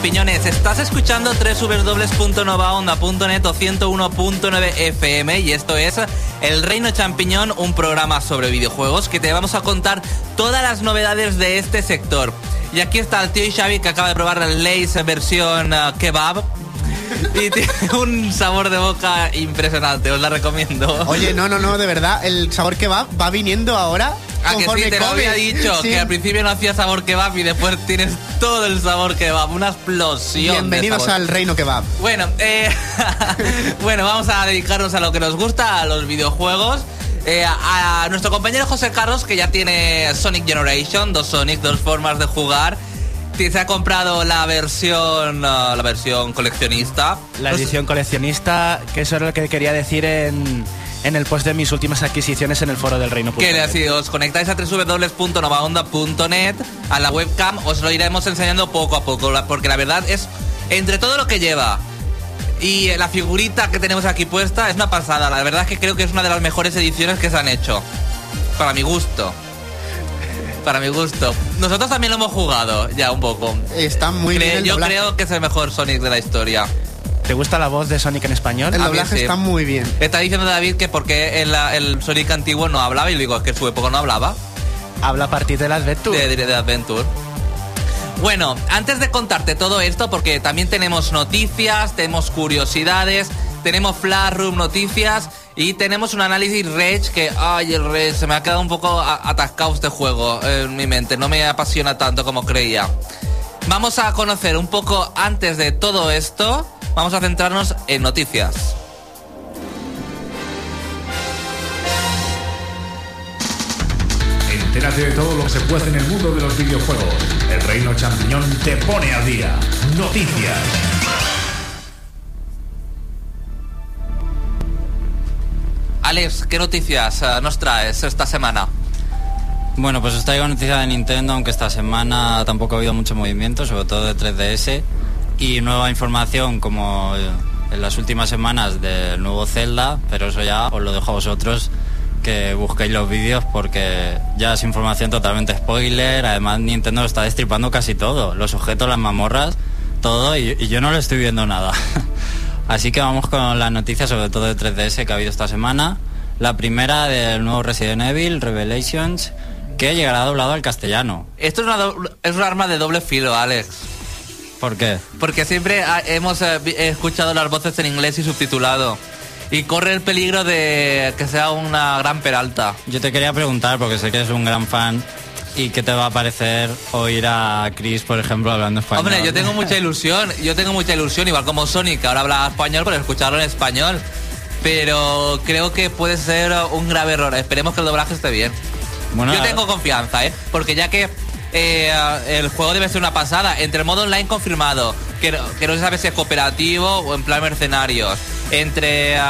Champiñones. Estás escuchando www.novaonda.net o 101.9 FM y esto es El Reino Champiñón, un programa sobre videojuegos que te vamos a contar todas las novedades de este sector. Y aquí está el tío Xavi que acaba de probar el Lace versión uh, kebab. Y tiene un sabor de boca impresionante, os la recomiendo. Oye, no, no, no, de verdad, el sabor que va va viniendo ahora. A que sí, te lo había dicho, Sí. que al principio no hacía sabor kebab y después tienes todo el sabor kebab, una explosión. Bienvenidos al reino que va. Bueno, eh, bueno, vamos a dedicarnos a lo que nos gusta, a los videojuegos. Eh, a, a nuestro compañero José Carlos, que ya tiene Sonic Generation, dos Sonic, dos formas de jugar. Se ha comprado la versión, ah, la versión coleccionista. La edición coleccionista, que eso es lo que quería decir en, en el post de mis últimas adquisiciones en el foro del Reino. Que si os conectáis a www.novaonda.net a la webcam os lo iremos enseñando poco a poco, porque la verdad es, entre todo lo que lleva y eh, la figurita que tenemos aquí puesta, es una pasada. La verdad es que creo que es una de las mejores ediciones que se han hecho. Para mi gusto. Para mi gusto. Nosotros también lo hemos jugado, ya un poco. Está muy Cre- bien el yo doblaje. creo que es el mejor Sonic de la historia. ¿Te gusta la voz de Sonic en español? El doblaje sí. está muy bien. Está diciendo David que porque el, el Sonic antiguo no hablaba y le digo, es que en su época no hablaba. Habla a partir de las Adventure. de, de- de Adventure. Bueno, antes de contarte todo esto, porque también tenemos noticias, tenemos curiosidades, tenemos Flash Room noticias y tenemos un análisis Rage que, ay, el Rage, se me ha quedado un poco a- atascado este juego en mi mente, no me apasiona tanto como creía. Vamos a conocer un poco antes de todo esto, vamos a centrarnos en noticias. Entérate de todo lo que se puede en el mundo de los videojuegos. El Reino Champiñón te pone al día. Noticias. Alex, ¿qué noticias eh, nos traes esta semana? Bueno, pues os traigo noticias de Nintendo, aunque esta semana tampoco ha habido mucho movimiento, sobre todo de 3DS. Y nueva información, como eh, en las últimas semanas, del nuevo Zelda, pero eso ya os lo dejo a vosotros que busquéis los vídeos porque ya es información totalmente spoiler. Además, Nintendo está destripando casi todo: los objetos, las mamorras, todo, y, y yo no le estoy viendo nada. Así que vamos con las noticias, sobre todo de 3DS que ha habido esta semana. La primera del nuevo Resident Evil, Revelations, que llegará doblado al castellano. Esto es, una es un arma de doble filo, Alex. ¿Por qué? Porque siempre ah, hemos eh, escuchado las voces en inglés y subtitulado. Y corre el peligro de que sea una gran peralta. Yo te quería preguntar, porque sé que eres un gran fan, ¿y qué te va a parecer oír a Chris, por ejemplo, hablando español? Hombre, yo tengo mucha ilusión, yo tengo mucha ilusión, igual como Sonic, que ahora habla español, por escucharlo en español. Pero creo que puede ser un grave error. Esperemos que el doblaje esté bien. Bueno, Yo tengo confianza, ¿eh? Porque ya que eh, el juego debe ser una pasada, entre el modo online confirmado, que, no- que no se sabe si es cooperativo o en plan mercenarios, entre eh,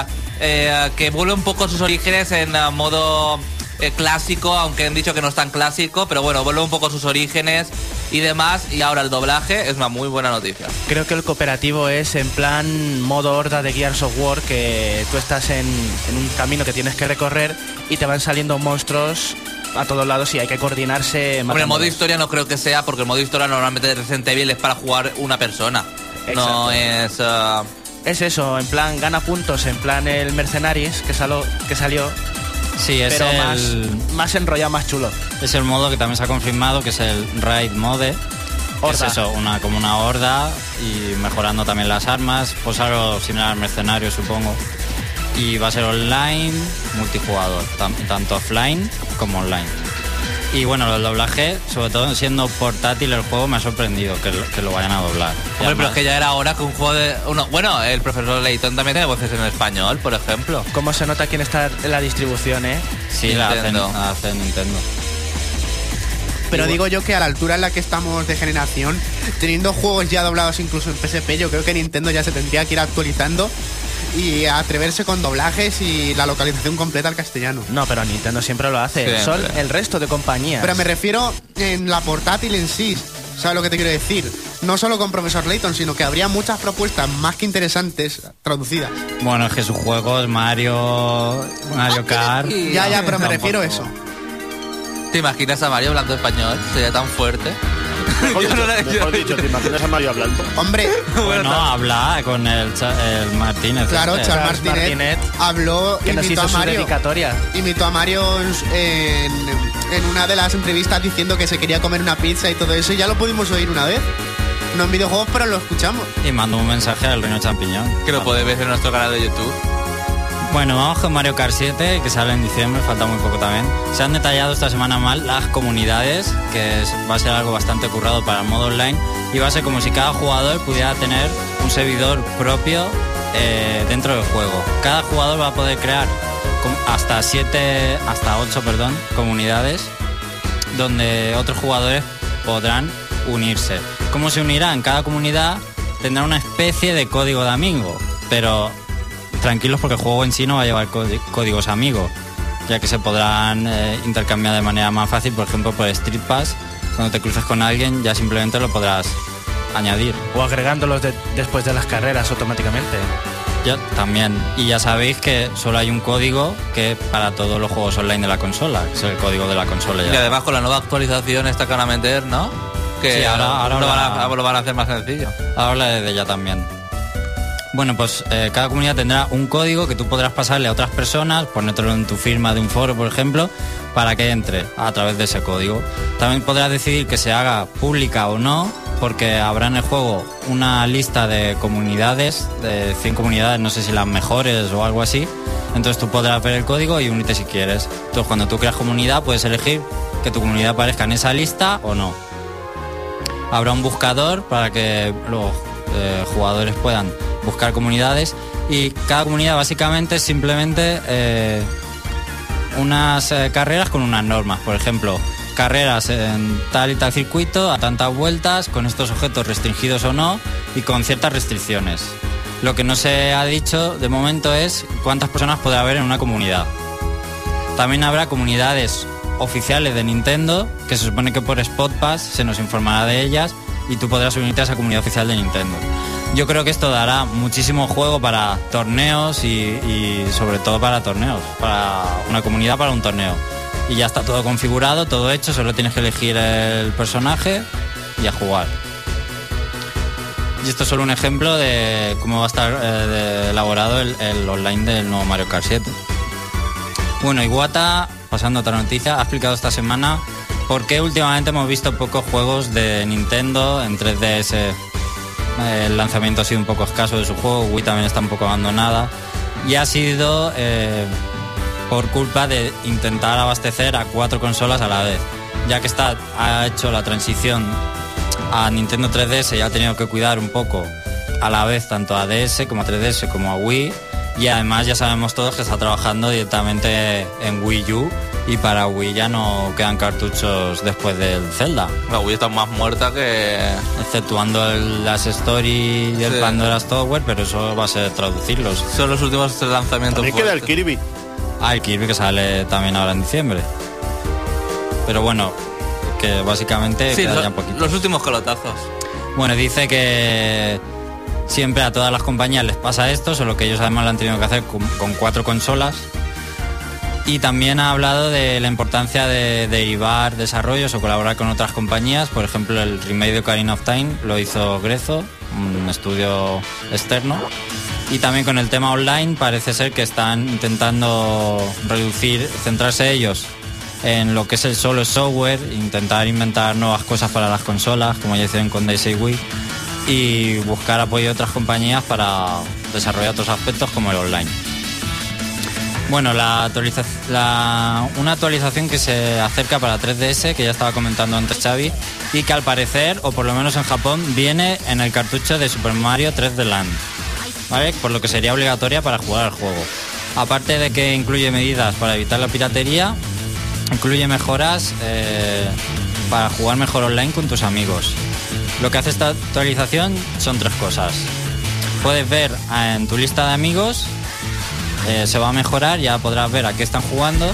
eh, que vuelve un poco sus orígenes en modo eh, clásico, aunque han dicho que no es tan clásico, pero bueno, vuelve un poco a sus orígenes y demás, y ahora el doblaje es una muy buena noticia. Creo que el cooperativo es en plan modo horda de Gears of War, que tú estás en, en un camino que tienes que recorrer y te van saliendo monstruos a todos lados y hay que coordinarse. Hombre, el modo historia no creo que sea, porque el modo historia normalmente de Resident Evil es para jugar una persona. No es... eh, Es eso, en plan gana puntos, en plan el Mercenaries que, salo- que salió, Sí, es pero el, más, más enrollado, más chulo. es el modo que también se ha confirmado, que es el Raid Mode. que. Es eso, una, como una horda y mejorando también las armas. Pues algo similar al mercenario, supongo. Y va a ser online, multijugador, tan- tanto offline como online. Y bueno, el doblaje, sobre todo siendo portátil el juego, me ha sorprendido que, lo- que lo vayan a doblar. Hombre, pero además- es que ya era hora que un juego de... Uno, bueno, el profesor Layton también tiene voces en español, por ejemplo. ¿Cómo se nota quién está en la distribución, eh? Sí, la hacen, Nintendo. la hace Nintendo. Pero digo yo que a la altura en la que estamos de generación, teniendo juegos ya doblados incluso en PSP, yo creo que Nintendo ya se tendría que ir actualizando y atreverse con doblajes y la localización completa al castellano. No, pero Nintendo siempre lo hace. Siempre. Son el resto de compañías. Pero me refiero en la portátil en sí. ¿Sabes lo que te quiero decir? No solo con Profesor Layton, sino que habría muchas propuestas más que interesantes traducidas. Bueno, es que sus juegos, Mario, Mario Kart... Y- Ya, ya, pero me refiero a eso. ¿Te imaginas a Mario hablando español? Sería tan fuerte. Mejor, dicho, no mejor dicho, ¿te imaginas a Mario hablando? Hombre, Bueno, habla con el, Cha- el Martínez. claro, este. Charles Martinet, Martinet, habló, Que nos hizo a su Mario. dedicatoria. Imitó a Mario en, en- en una de las entrevistas diciendo que se quería comer una pizza y todo eso. Y ya lo pudimos oír una vez. No en videojuegos, pero lo escuchamos. Y mandó un mensaje al Reino Champiñón. Que lo podéis ver en nuestro canal de YouTube. Bueno, vamos con Mario Kart 7, que sale en diciembre, falta muy poco también. Se han detallado esta semana mal las comunidades, que va a ser algo bastante currado para el modo online, y va a ser como si cada jugador pudiera tener un servidor propio eh, dentro del juego. Cada jugador va a poder crear hasta 7, hasta 8, perdón, comunidades, donde otros jugadores podrán unirse. ¿Cómo se unirán? Cada comunidad tendrá una especie de código de amigo, pero tranquilos porque el juego en sí no va a llevar códi- códigos amigos, ya que se podrán eh, intercambiar de manera más fácil, por ejemplo por Street Pass, cuando te cruces con alguien ya simplemente lo podrás añadir. O agregándolos de- después de las carreras automáticamente. Ya, también. Y ya sabéis que solo hay un código que para todos los juegos online de la consola, que es el código de la consola. Y Ya. además con la nueva actualización esta que van a meter, ¿no? Que Sí, ahora- ahora lo, van a, lo van a hacer más sencillo. Habla de ella también. Bueno, pues eh, cada comunidad tendrá un código que tú podrás pasarle a otras personas, ponértelo en tu firma de un foro, por ejemplo, para que entre a través de ese código. También podrás decidir que se haga pública o no, porque habrá en el juego una lista de comunidades, de 100 comunidades, no sé si las mejores o algo así. Entonces tú podrás ver el código y unirte si quieres. Entonces cuando tú creas comunidad puedes elegir que tu comunidad aparezca en esa lista o no. Habrá un buscador para que los eh, jugadores puedan buscar comunidades y cada comunidad básicamente es simplemente eh, unas eh, carreras con unas normas. Por ejemplo, carreras en tal y tal circuito, a tantas vueltas, con estos objetos restringidos o no y con ciertas restricciones. Lo que no se ha dicho de momento es cuántas personas podrá haber en una comunidad. También habrá comunidades oficiales de Nintendo, que se supone que por Spot Pass se nos informará de ellas y tú podrás unirte a esa comunidad oficial de Nintendo. Yo creo que esto dará muchísimo juego para torneos y, sobre todo para torneos, para una comunidad para un torneo. Y ya está todo configurado, todo hecho, solo tienes que elegir el personaje y a jugar. Y esto es solo un ejemplo de cómo va a estar eh, elaborado el, el online del nuevo Mario Kart 7. Bueno, Iwata, pasando a otra noticia, ha explicado esta semana por qué últimamente hemos visto pocos juegos de Nintendo en 3DS. El lanzamiento ha sido un poco escaso de su juego, Wii también está un poco abandonada. Y ha sido eh, por culpa de intentar abastecer a cuatro consolas a la vez. Ya que está, ha hecho la transición a Nintendo 3DS y ha tenido que cuidar un poco a la vez tanto a DS como a 3DS como a Wii. Y además ya sabemos todos que está trabajando directamente en Wii U y para Wii ya no quedan cartuchos después del Zelda. La Wii está más muerta que... Exceptuando el Las Story y el Sí. Pandora Software, pero eso va a ser traducirlos. Son los últimos lanzamientos También queda el. Kirby. Ah, el Kirby que sale también ahora en diciembre. Pero bueno, que básicamente Sí, queda lo- ya poquito. los últimos colotazos. Bueno, dice que siempre a todas las compañías les pasa esto, solo que ellos además lo han tenido que hacer con, cuatro consolas. Y también ha hablado de la importancia de derivar desarrollos o colaborar con otras compañías. Por ejemplo, el remake de Ocarina of Time lo hizo Grezo, un estudio externo. Y también con el tema online parece ser que están intentando reducir, centrarse ellos en lo que es el solo software, intentar inventar nuevas cosas para las consolas, como ya hicieron con Daisy Wii, y buscar apoyo de otras compañías para desarrollar otros aspectos como el online. Bueno, la actualiza- la- una actualización que se acerca para 3DS, que ya estaba comentando antes Xavi, y que al parecer, o por lo menos en Japón, viene en el cartucho de Super Mario 3D Land, ¿vale? Por lo que sería obligatoria para jugar al juego. Aparte de que incluye medidas para evitar la piratería, incluye mejoras eh, para jugar mejor online con tus amigos. Lo que hace esta actualización son tres cosas. Puedes ver eh, en tu lista de amigos eh, se va a mejorar, ya podrás ver a qué están jugando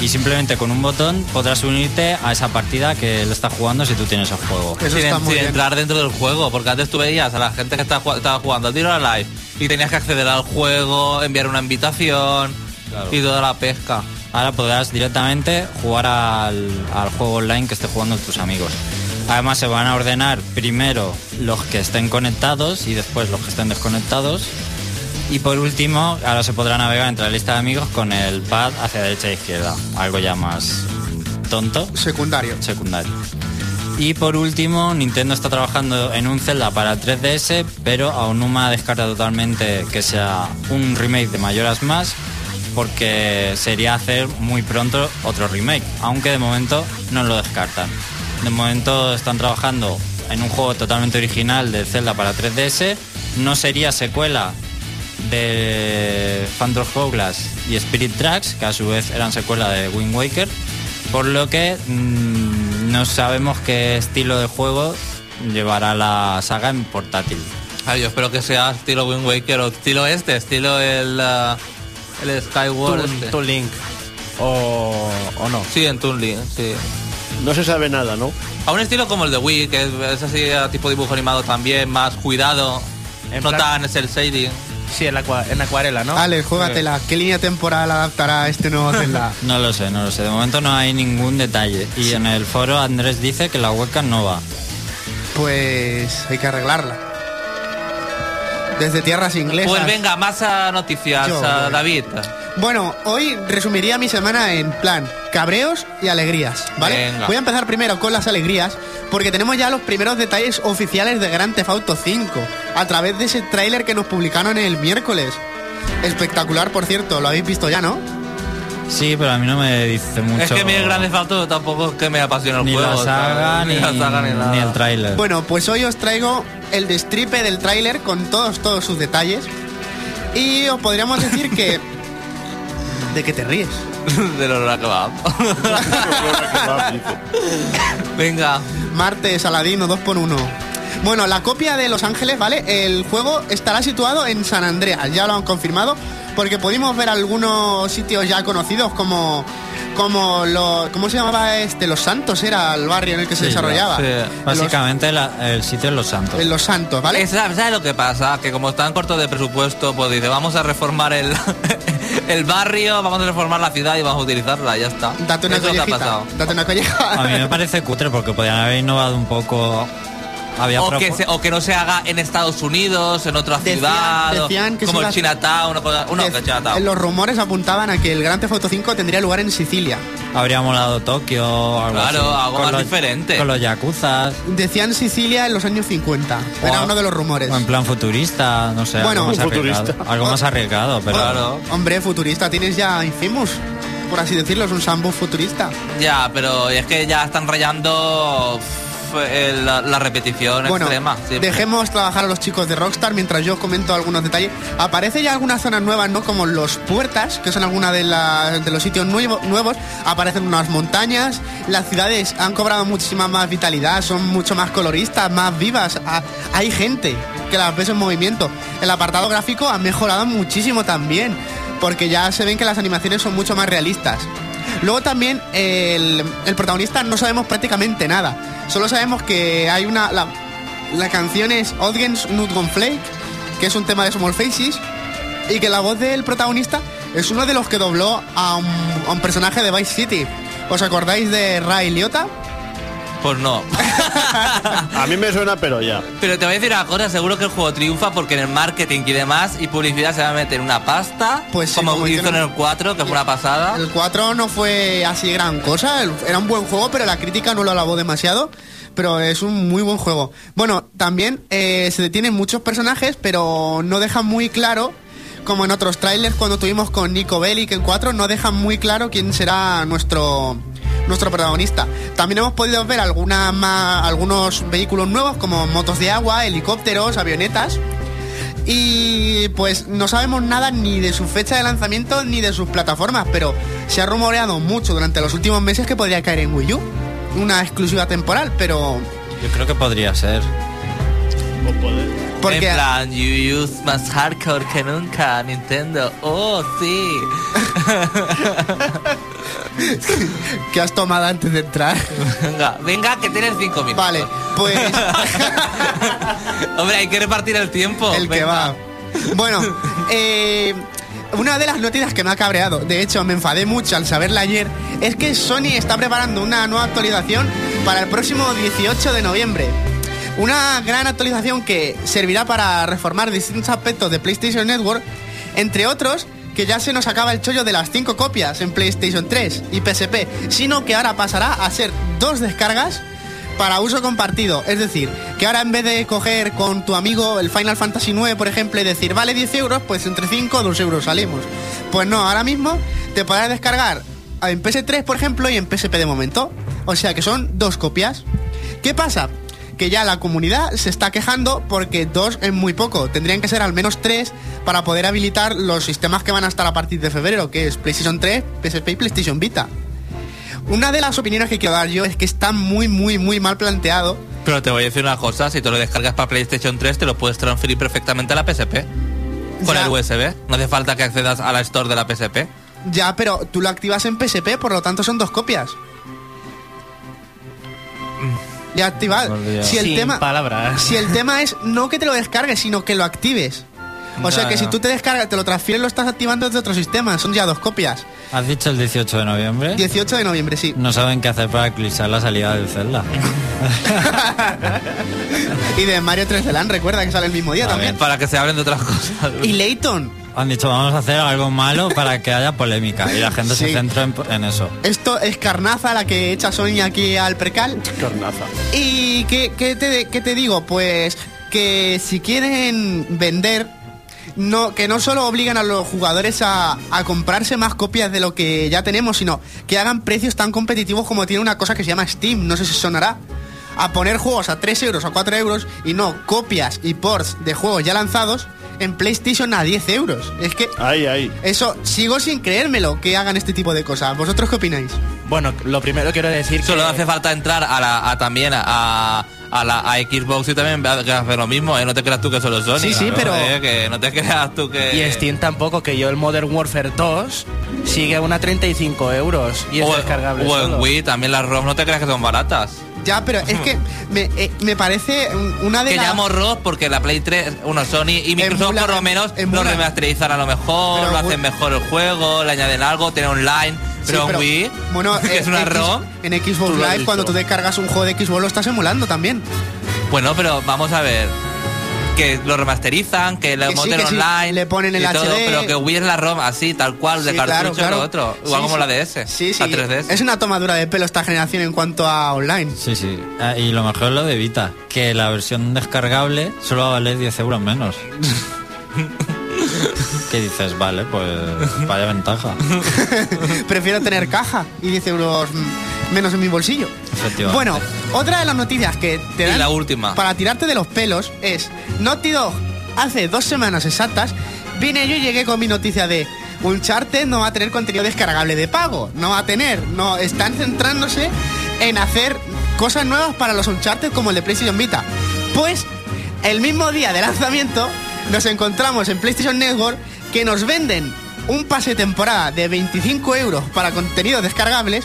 y simplemente con un botón podrás unirte a esa partida que él está jugando si tú tienes el juego. Eso sin, está muy sin bien. entrar dentro del juego, porque antes tú veías a la gente que estaba, ju- estaba jugando al tiro a live y tenías que acceder al juego, enviar una invitación Claro. y toda la pesca. Ahora podrás directamente jugar al, al juego online que esté jugando tus amigos. Además se van a ordenar primero los que estén conectados y después los que estén desconectados. Y por último, ahora se podrá navegar entre la lista de amigos con el pad hacia derecha e izquierda. Algo ya más tonto, Secundario. secundario. Y por último, Nintendo está trabajando en un Zelda para 3DS, pero aún no me ha descartado totalmente que sea un remake de Mayoras Más, porque sería hacer muy pronto otro remake, aunque de momento no lo descartan. De momento están trabajando en un juego totalmente original de Zelda para 3DS, no sería secuela de Phantom Hourglass y Spirit Tracks, que a su vez eran secuela de Wind Waker, por lo que mm, no sabemos qué estilo de juego llevará la saga en portátil. Ay, yo espero que sea estilo Wind Waker o estilo este, estilo el, ah, el Skyward. Toon, este. Toon Link. O, o no. Sí, en Toon Link, sí. No se sabe nada, ¿no? A un estilo como el de Wii, que es, así a tipo dibujo animado también, más cuidado, En no plan- tan es el shading. Sí, en, la en acuarela, ¿no? Alex, juégatela. ¿Qué línea temporal adaptará este nuevo Zelda? No lo sé, no lo sé. De momento no hay ningún detalle. Y en el foro Andrés dice que la webcam no va. Pues hay que arreglarla. Desde tierras inglesas. Pues venga, más ah, noticias, Yo voy. David. Bueno, hoy resumiría mi semana en plan cabreos y alegrías, ¿vale? Venga. Voy a empezar primero con las alegrías, porque tenemos ya los primeros detalles oficiales de Grand Theft Auto 5, a través de ese tráiler que nos publicaron el miércoles. Espectacular, por cierto, lo habéis visto ya, ¿no? Sí, pero a mí no me dice mucho. Es que mi grande falto tampoco es que me apasiona el ni juego. la saga, ¿sabes? ni, la saga ni nada. ni el tráiler. Bueno, pues hoy os traigo el destripe del tráiler con todos, todos sus detalles. Y os podríamos decir que... ¿De qué te ríes? de los kebab. Venga. Martes, Aladino, 2x1. Bueno, la copia de Los Ángeles, ¿vale? El juego estará situado en San Andreas, ya lo han confirmado, porque pudimos ver algunos sitios ya conocidos como... Como lo, ¿Cómo se llamaba este? Los Santos era el barrio en el que se Sí, desarrollaba. sí. Los- Básicamente la- el sitio es Los Santos. en Los Santos, ¿vale? ¿Sabes ¿sabes lo que pasa? Que como están cortos de presupuesto, pues dice, vamos a reformar el, el barrio, vamos a reformar la ciudad y vamos a utilizarla, ya está. Date una Eso collejita. Date colleja. A mí me parece cutre porque podrían haber innovado un poco. Había O que, se- o que no se haga en Estados Unidos, en otra Decían- ciudad, decían que como el Chinatown, una cosa- Chinatown. Los rumores apuntaban a que el Grand Theft Auto 5 tendría lugar en Sicilia. Habría molado Tokio algo Claro, así. algo Con más los- diferente. Con los yakuzas. Decían Sicilia en los años 50. Era uno de los rumores. O en plan futurista, no sé. Bueno, algo más futurista. arriesgado. Algo más arriesgado, pero. Claro. Hombre, futurista, tienes ya Infamous, por así decirlo, es un sandbox futurista. Ya, pero es que ya están rayando el- la, la repetición Bueno, extrema. siempre. dejemos trabajar a los chicos de Rockstar mientras yo comento algunos detalles. Aparece ya algunas zonas nuevas, ¿no? Como los puertas, que son algunas de, la- de los sitios nuevo- nuevos. Aparecen unas montañas. Las ciudades han cobrado muchísima más vitalidad, son mucho más coloristas, más vivas. Ah, hay gente que las ves en movimiento. El apartado gráfico ha mejorado muchísimo también, porque ya se ven que las animaciones son mucho más realistas. Luego también el, el protagonista no sabemos prácticamente nada. Solo sabemos que hay una. La, canción es Audience Not Gone Flake, que es un tema de Small Faces, y que la voz del protagonista es uno de los que dobló a un, a un personaje de Vice City. ¿Os acordáis de Ray Liotta? Pues no. A mí me suena, pero ya. Pero te voy a decir una cosa, seguro que el juego triunfa porque en el marketing y demás y publicidad se va a meter una pasta, Pues sí, como, como hizo en el 4, que fue una pasada. El 4 no fue así gran cosa, era un buen juego, pero la crítica no lo alabó demasiado. Pero es un muy buen juego. Bueno, también eh, se detienen muchos personajes, pero no dejan muy claro, como en otros trailers cuando tuvimos con Nico Bellic en 4, no dejan muy claro quién será nuestro nuestro protagonista. También hemos podido ver alguna ma- algunos vehículos nuevos como motos de agua, helicópteros, avionetas. Y pues no sabemos nada ni de su fecha de lanzamiento ni de sus plataformas, pero se ha rumoreado mucho durante los últimos meses que podría caer en Wii U. Una exclusiva temporal, pero... Yo creo que podría ser. Porque En plan, you use más hardcore que nunca, Nintendo. Oh, sí. que has tomado antes de entrar. venga, venga, que tienes 5 minutos. Vale, pues Hombre, hay que repartir el tiempo. el que va. Bueno, eh, una de las noticias que me ha cabreado, de hecho me enfadé mucho al saberla ayer, es que Sony está preparando una nueva actualización para el próximo 18 de noviembre. Una gran actualización que servirá para reformar distintos aspectos de PlayStation Network, entre otros que ya se nos acaba el chollo de las 5 copias en PlayStation 3 y PSP, sino que ahora pasará a ser dos descargas para uso compartido. Es decir, que ahora en vez de coger con tu amigo el Final Fantasy 9, por ejemplo, y decir, vale 10 euros, pues entre 5 o 2 euros salimos. Pues no, ahora mismo te podrás descargar en PS3, por ejemplo, y en PSP de momento. O sea que son dos copias. ¿Qué pasa? Que ya la comunidad se está quejando porque dos es muy poco. Tendrían que ser al menos tres para poder habilitar los sistemas que van a estar a partir de febrero, que es PlayStation 3, PSP y PlayStation Vita. Una de las opiniones que quiero dar yo es que está muy, muy, muy mal planteado. Pero te voy a decir una cosa, si tú lo descargas para PlayStation 3 te lo puedes transferir perfectamente a la PSP. Con Ya. el USB. No hace falta que accedas a la store de la PSP. Ya, pero tú lo activas en PSP, por lo tanto son dos copias. Ya activado. Por Dios. Si el Sin tema, palabras. si el tema es no que te lo descargues, sino que lo actives. O sea que ya. si tú te descargas, te lo transfieres, lo estás activando desde otro sistema. Son ya dos copias. ¿Has dicho el 18 de noviembre? 18 de noviembre, sí. No saben qué hacer para eclipsar la salida del Zelda. Y de Mario 3D Land, recuerda que sale el mismo día también. Para que se hablen de otras cosas. Y Layton. Han dicho, vamos a hacer algo malo para que haya polémica. Y la gente Sí. se centra en, en eso. Esto es carnaza la que echa Sony aquí al percal. Carnaza. ¿Y qué, qué te, qué te digo? Pues que si quieren vender, no, que no solo obligan a los jugadores a, a comprarse más copias de lo que ya tenemos, sino que hagan precios tan competitivos como tiene una cosa que se llama Steam, no sé si sonará. A poner juegos a 3 euros o a 4 euros y no copias y ports de juegos ya lanzados en PlayStation a 10 euros. Es que Ahí, ahí. eso, sigo sin creérmelo que hagan este tipo de cosas. ¿Vosotros qué opináis? Bueno, lo primero quiero decir Solo que hace falta entrar a la, a también a, a la a Xbox y también va a hacer lo mismo, ¿eh? No te creas tú que solo Sony. Sí, sí, pero- ¿eh? Que no te creas tú que... y Steam tampoco, que yo el Modern Warfare 2 sigue a una 35 euros y es o, descargable o en solo. Wii también las ROM no te creas que son baratas. Ya, pero es que me, eh, me parece un- una de Que las... porque la Play 3, uno Sony y Microsoft Emula- por lo menos lo emula- remasterizan a lo mejor, Pero lo hacen mejor el juego, le añaden algo, tiene online, pero, en Wii, bueno, que eh, es una X- ROM. En Xbox Tú lo has Live, cuando tú descargas un juego de Xbox, lo estás emulando también. Bueno, pero vamos a ver. Que lo remasterizan, que lo sí, sí, online. le ponen el y todo, HD. pero que es la ROM así, tal cual, de Sí, cartucho claro, claro. lo otro. Igual Sí, como sí. la DS. Sí, sí. La 3DS. Es una tomadura de pelo esta generación en cuanto a online. Sí, sí. Ah, y lo mejor es lo de Vita, que la versión descargable solo va a valer 10 euros menos. que dices, vale, pues vaya ventaja. Prefiero tener caja y 10 euros menos en mi bolsillo. Efectivamente. Bueno, otra de las noticias que te Y dan la última. para tirarte de los pelos es Naughty Dog hace dos semanas exactas vine yo y llegué con mi noticia de Uncharted no va a tener contenido descargable de pago, no va a tener, no están centrándose en hacer cosas nuevas para los Uncharted como el de PlayStation Vita. Pues el mismo día de lanzamiento nos encontramos en PlayStation Network que nos venden un pase de temporada de 25 euros para contenidos descargables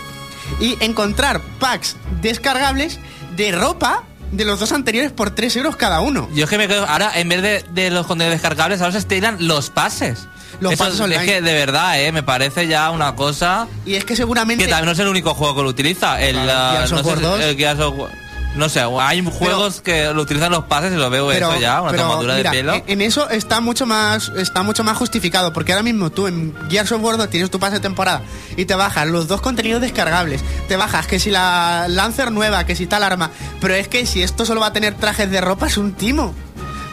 y encontrar packs descargables de ropa de los dos anteriores por 3 euros cada uno. Yo es que me quedo. Ahora, en vez de, de los contenidos descargables, ahora se estiran los pases. Los Eso pases es- online. Es que de verdad, ¿eh? Me parece ya una cosa. Y es que seguramente... Que también no es el único juego que lo utiliza. El, Claro, ah, Gears no of sé, War 2. el Gears of War- No sé, hay juegos que lo utilizan los pases y lo veo eso ya, una pero, tomadura mira, de pelo. En, en eso está mucho más está mucho más justificado porque ahora mismo tú en Gears of War 2 tienes tu pase de temporada y te bajas los dos contenidos descargables te bajas que si la Lancer nueva que si tal arma pero es que si esto solo va a tener trajes de ropa es un timo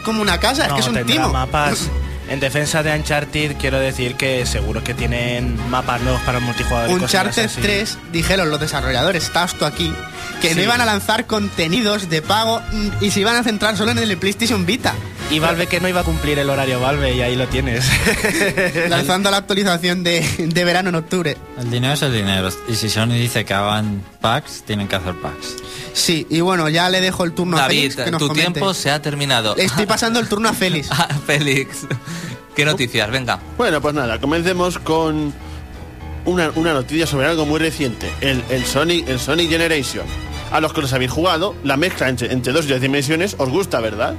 como una casa es que es un timo mapas. En defensa de Uncharted quiero decir que seguro que tienen mapas nuevos para el multijugador. Uncharted así. 3 dijeron los desarrolladores estás tú aquí que no iban a lanzar contenidos de pago y se iban a centrar solo en el PlayStation Vita Y Valve que no iba a cumplir el horario Valve y ahí lo tienes. lanzando la actualización de, de verano en octubre El dinero es el dinero. Y si Sony dice que hagan packs, tienen que hacer packs. Sí, y bueno, ya le dejo el turno a Félix. Que nos tu comente. tiempo se ha terminado. Le estoy pasando el turno a Félix. Ah, Félix, ¿qué noticias? Venga. Bueno, pues nada, comencemos con una, una noticia sobre algo muy reciente, el, el Sonic, el Sonic Generation. A los que los habéis jugado, la mezcla entre, entre dos y tres dimensiones os gusta, ¿verdad?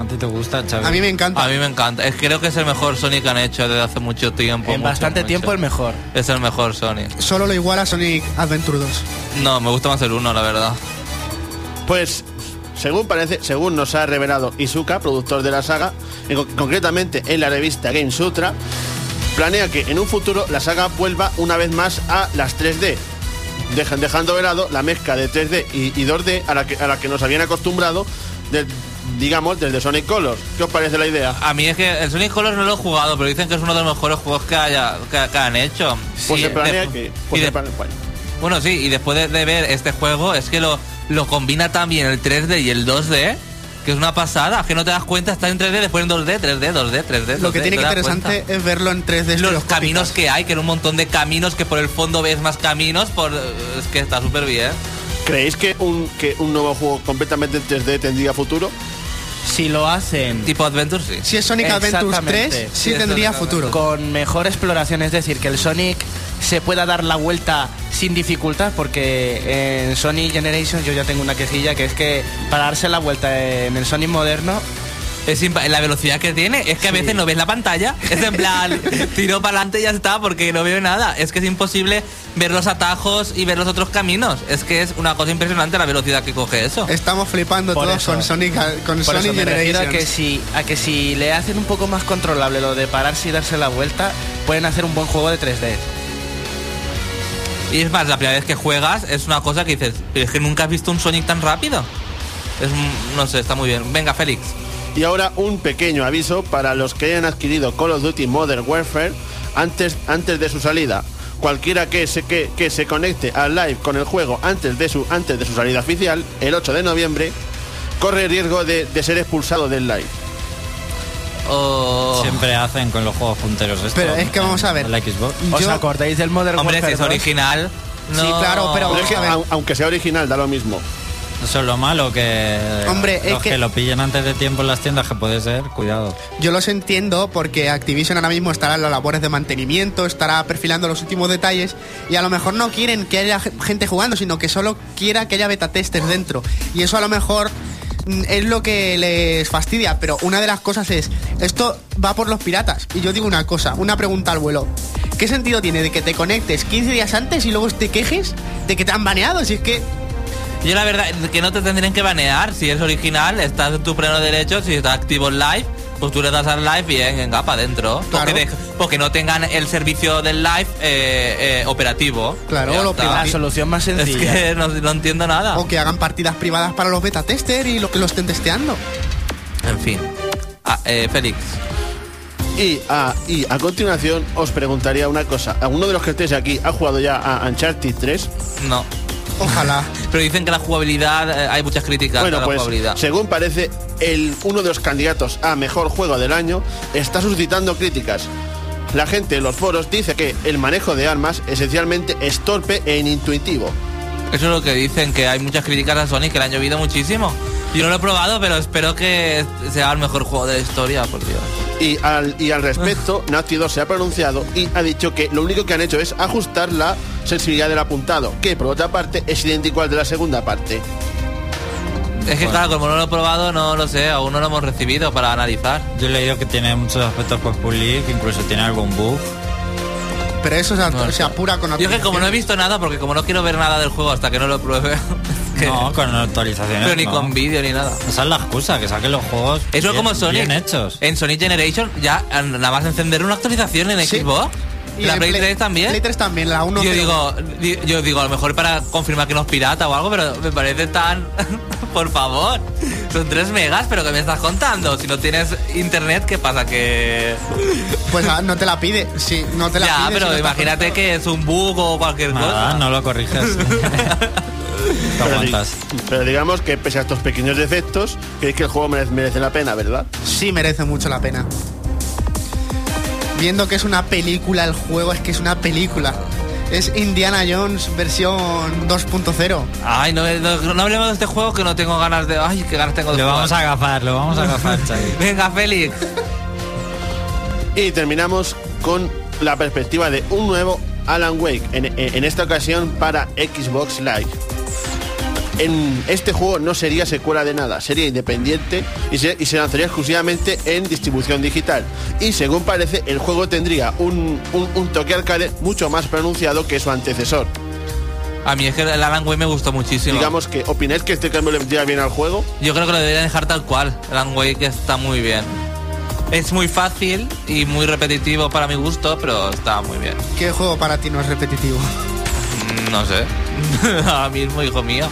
¿A ti te gusta, Xavi? A mí me encanta. A mí me encanta. Es, creo que es el mejor Sonic que han hecho desde hace mucho tiempo. En mucho, bastante mucho. tiempo el mejor. Es el mejor Sonic. Solo lo iguala Sonic Adventure 2. No, me gusta más el uno, la verdad. Pues, según parece, según nos ha revelado Izuka, productor de la saga, en co- concretamente en la revista Game Sutra, planea que en un futuro la saga vuelva una vez más a las 3D, dejan- dejando de lado la mezcla de 3D y, y 2D a la, que, a la que nos habían acostumbrado, del- digamos, desde Sonic Colors. ¿Qué os parece la idea? A mí es que el Sonic Colors no lo he jugado, pero dicen que es uno de los mejores juegos que, haya, que, que han hecho. Pues Sí, se planea de- que... pues de- se planea- bueno. bueno, sí, y después de, de ver este juego, es que lo, lo combina también el 3D y el 2D, que es una pasada, que no te das cuenta, está en 3D, después en 2D, 3D, 2D, 3D. Lo que 2D, tiene ¿te que interesante cuenta? es verlo en 3D los caminos que hay, que en un montón de caminos que por el fondo ves más caminos, por es que está súper bien. ¿Creéis que un, que un nuevo juego completamente en 3D tendría futuro? Si lo hacen Tipo Adventure, sí. Si es Sonic Adventures Exactamente. 3, sí Sí, tendría futuro. con mejor exploración, es decir, que el Sonic se pueda dar la vuelta sin dificultad, porque en Sonic Generations yo ya tengo una quejilla, que es que para darse la vuelta en el Sonic moderno, Es la velocidad que tiene, es que a Sí. veces no ves la pantalla. Es en plan, tiro para adelante y ya está, porque no veo nada. Es que es imposible ver los atajos y ver los otros caminos. Es que es una cosa impresionante la velocidad que coge eso. Estamos flipando Por todos eso. con Sonic, con por eso Sonic me refiero a que, si, a que si le hacen un poco más controlable lo de pararse y darse la vuelta, pueden hacer un buen juego de 3D. Y es más, la primera vez que juegas es una cosa que dices, "Pero es que nunca has visto un Sonic tan rápido. Es, un- no sé, está muy bien. Venga, Félix. Y ahora un pequeño aviso para los que hayan adquirido Call of Duty Modern Warfare antes, antes de su salida. Cualquiera que se, que, que se conecte al live con el juego antes de, su, antes de su salida oficial, el 8 de noviembre, corre riesgo de, de ser expulsado del live. Oh, Siempre hacen con los juegos punteros esto. Pero es que vamos a ver. en La Xbox. ¿Os Yo- acordáis del Modern hombre, si Warfare es 2? original. No. Sí, claro, pero- Pero es que, a ver. au- aunque sea original, da lo mismo. Eso es lo malo, que Hombre, es los que... que- lo pillen antes de tiempo en las tiendas, que puede ser, cuidado. Yo los entiendo porque Activision ahora mismo estará en las labores de mantenimiento, estará perfilando los últimos detalles y a lo mejor no quieren que haya ge- gente jugando, sino que solo quiera que haya beta testers dentro. Y eso a lo mejor mm, es lo que les fastidia, pero una de las cosas es, esto va por los piratas. Y yo digo una cosa, una pregunta al vuelo. ¿Qué sentido tiene de que te conectes 15 días antes y luego te quejes de que te han baneado? Si es que Yo la verdad que no te tendrían que banear. Si es original, estás en tu pleno derecho. Si está activo en live, pues tú le das al live y venga para adentro. Claro. Porque, porque no tengan el servicio del live eh, eh, operativo. Claro, lo. La solución más Es sencilla. que no, no entiendo nada. o que hagan partidas privadas para los beta testers y lo que lo estén testeando. En fin. Ah, eh, Félix. Y a, y a continuación os preguntaría una cosa. ¿Alguno de los que estéis aquí ha jugado ya a Uncharted 3? No. Ojalá. Pero dicen que la jugabilidad, eh, hay muchas críticas Bueno, a la pues jugabilidad. según parece, el, uno de los candidatos a mejor juego del año está suscitando críticas. La gente en los foros dice que el manejo de armas esencialmente es torpe e inintuitivo. Eso es lo que dicen, que hay muchas críticas a Sonic que le han llovido muchísimo. Yo no lo he probado, pero espero que sea el mejor juego de la historia, por Dios. Y al, y al respecto, Naughty Dog se ha pronunciado y ha dicho que lo único que han hecho es ajustar la sensibilidad del apuntado, que por otra parte es idéntico al de la segunda parte. Es que claro, como no lo he probado, no lo sé, aún no lo hemos recibido para analizar. Yo he leído que tiene muchos aspectos por pulir, que incluso tiene algún bug. Pero eso se, No, se apura con Yo es que como no he visto nada, porque como no quiero ver nada del juego hasta que no lo pruebe, que- No, con actualizaciones. pero ni no. con vídeo ni nada. Esa es la excusa, que saquen los juegos Eso es bien- como Sonic. bien hechos. En Sonic Generation ya nada más encender una actualización en Sí. Xbox. Y la Play 3 también. Play 3 también, la 1 yo digo, di- yo digo, a lo mejor para confirmar que no es pirata o algo, pero me parece tan... Por favor, son 3 megas, pero ¿qué me estás contando? Si no tienes internet, ¿qué pasa? Que... Pues ah, no te la pide. Sí, no te la Ya, pide. pero no imagínate que es un bug o cualquier Nada, cosa. no lo corriges. Pero, di- aguantas. pero digamos que pese a estos pequeños defectos, creéis que el juego merece, merece la pena, ¿verdad? Sí merece mucho la pena. Viendo que es una película el juego, es que es una película. Es Indiana Jones versión 2.0. Ay, no, no, no hablemos de este juego que no tengo ganas de... Ay, qué ganas tengo de Lo vamos a agafar, lo vamos a agafar. Venga, Félix. Y terminamos con la perspectiva de un nuevo Alan Wake, en, en esta ocasión para Xbox Live. En este juego no sería secuela de nada, sería independiente y se, y se lanzaría exclusivamente en distribución digital. Y según parece, el juego tendría un, un- un toque arcade mucho más pronunciado que su antecesor. A mí es que el Alan Wake me gustó muchísimo. Digamos que, ¿opináis que este cambio le vendría bien al juego? Yo creo que lo deberían dejar tal cual. Alan Wake está muy bien. Es muy fácil y muy repetitivo para mi gusto, pero está muy bien. ¿Qué juego para ti no es repetitivo? No sé. Ahora mismo, hijo mío.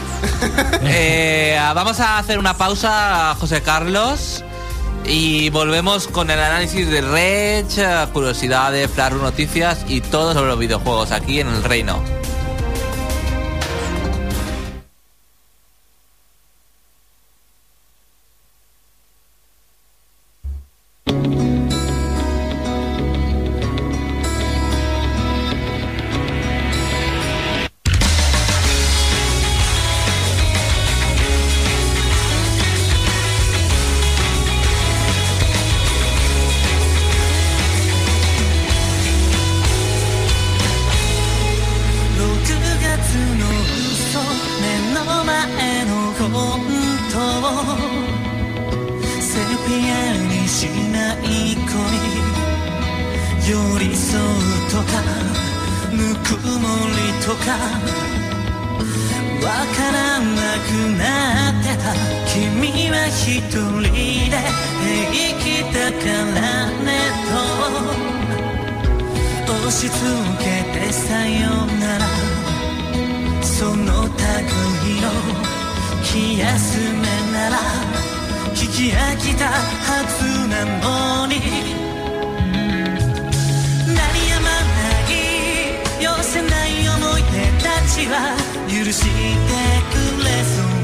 Eh, vamos a hacer una pausa, José Carlos. Y volvemos con el análisis de eh, curiosidades, Flash noticias y todo sobre los videojuegos aquí en el reino. 押し付けてさよならその類の気休めなら聞き飽きたはずなのに鳴りやまない寄せない思い出たちは許してくれそう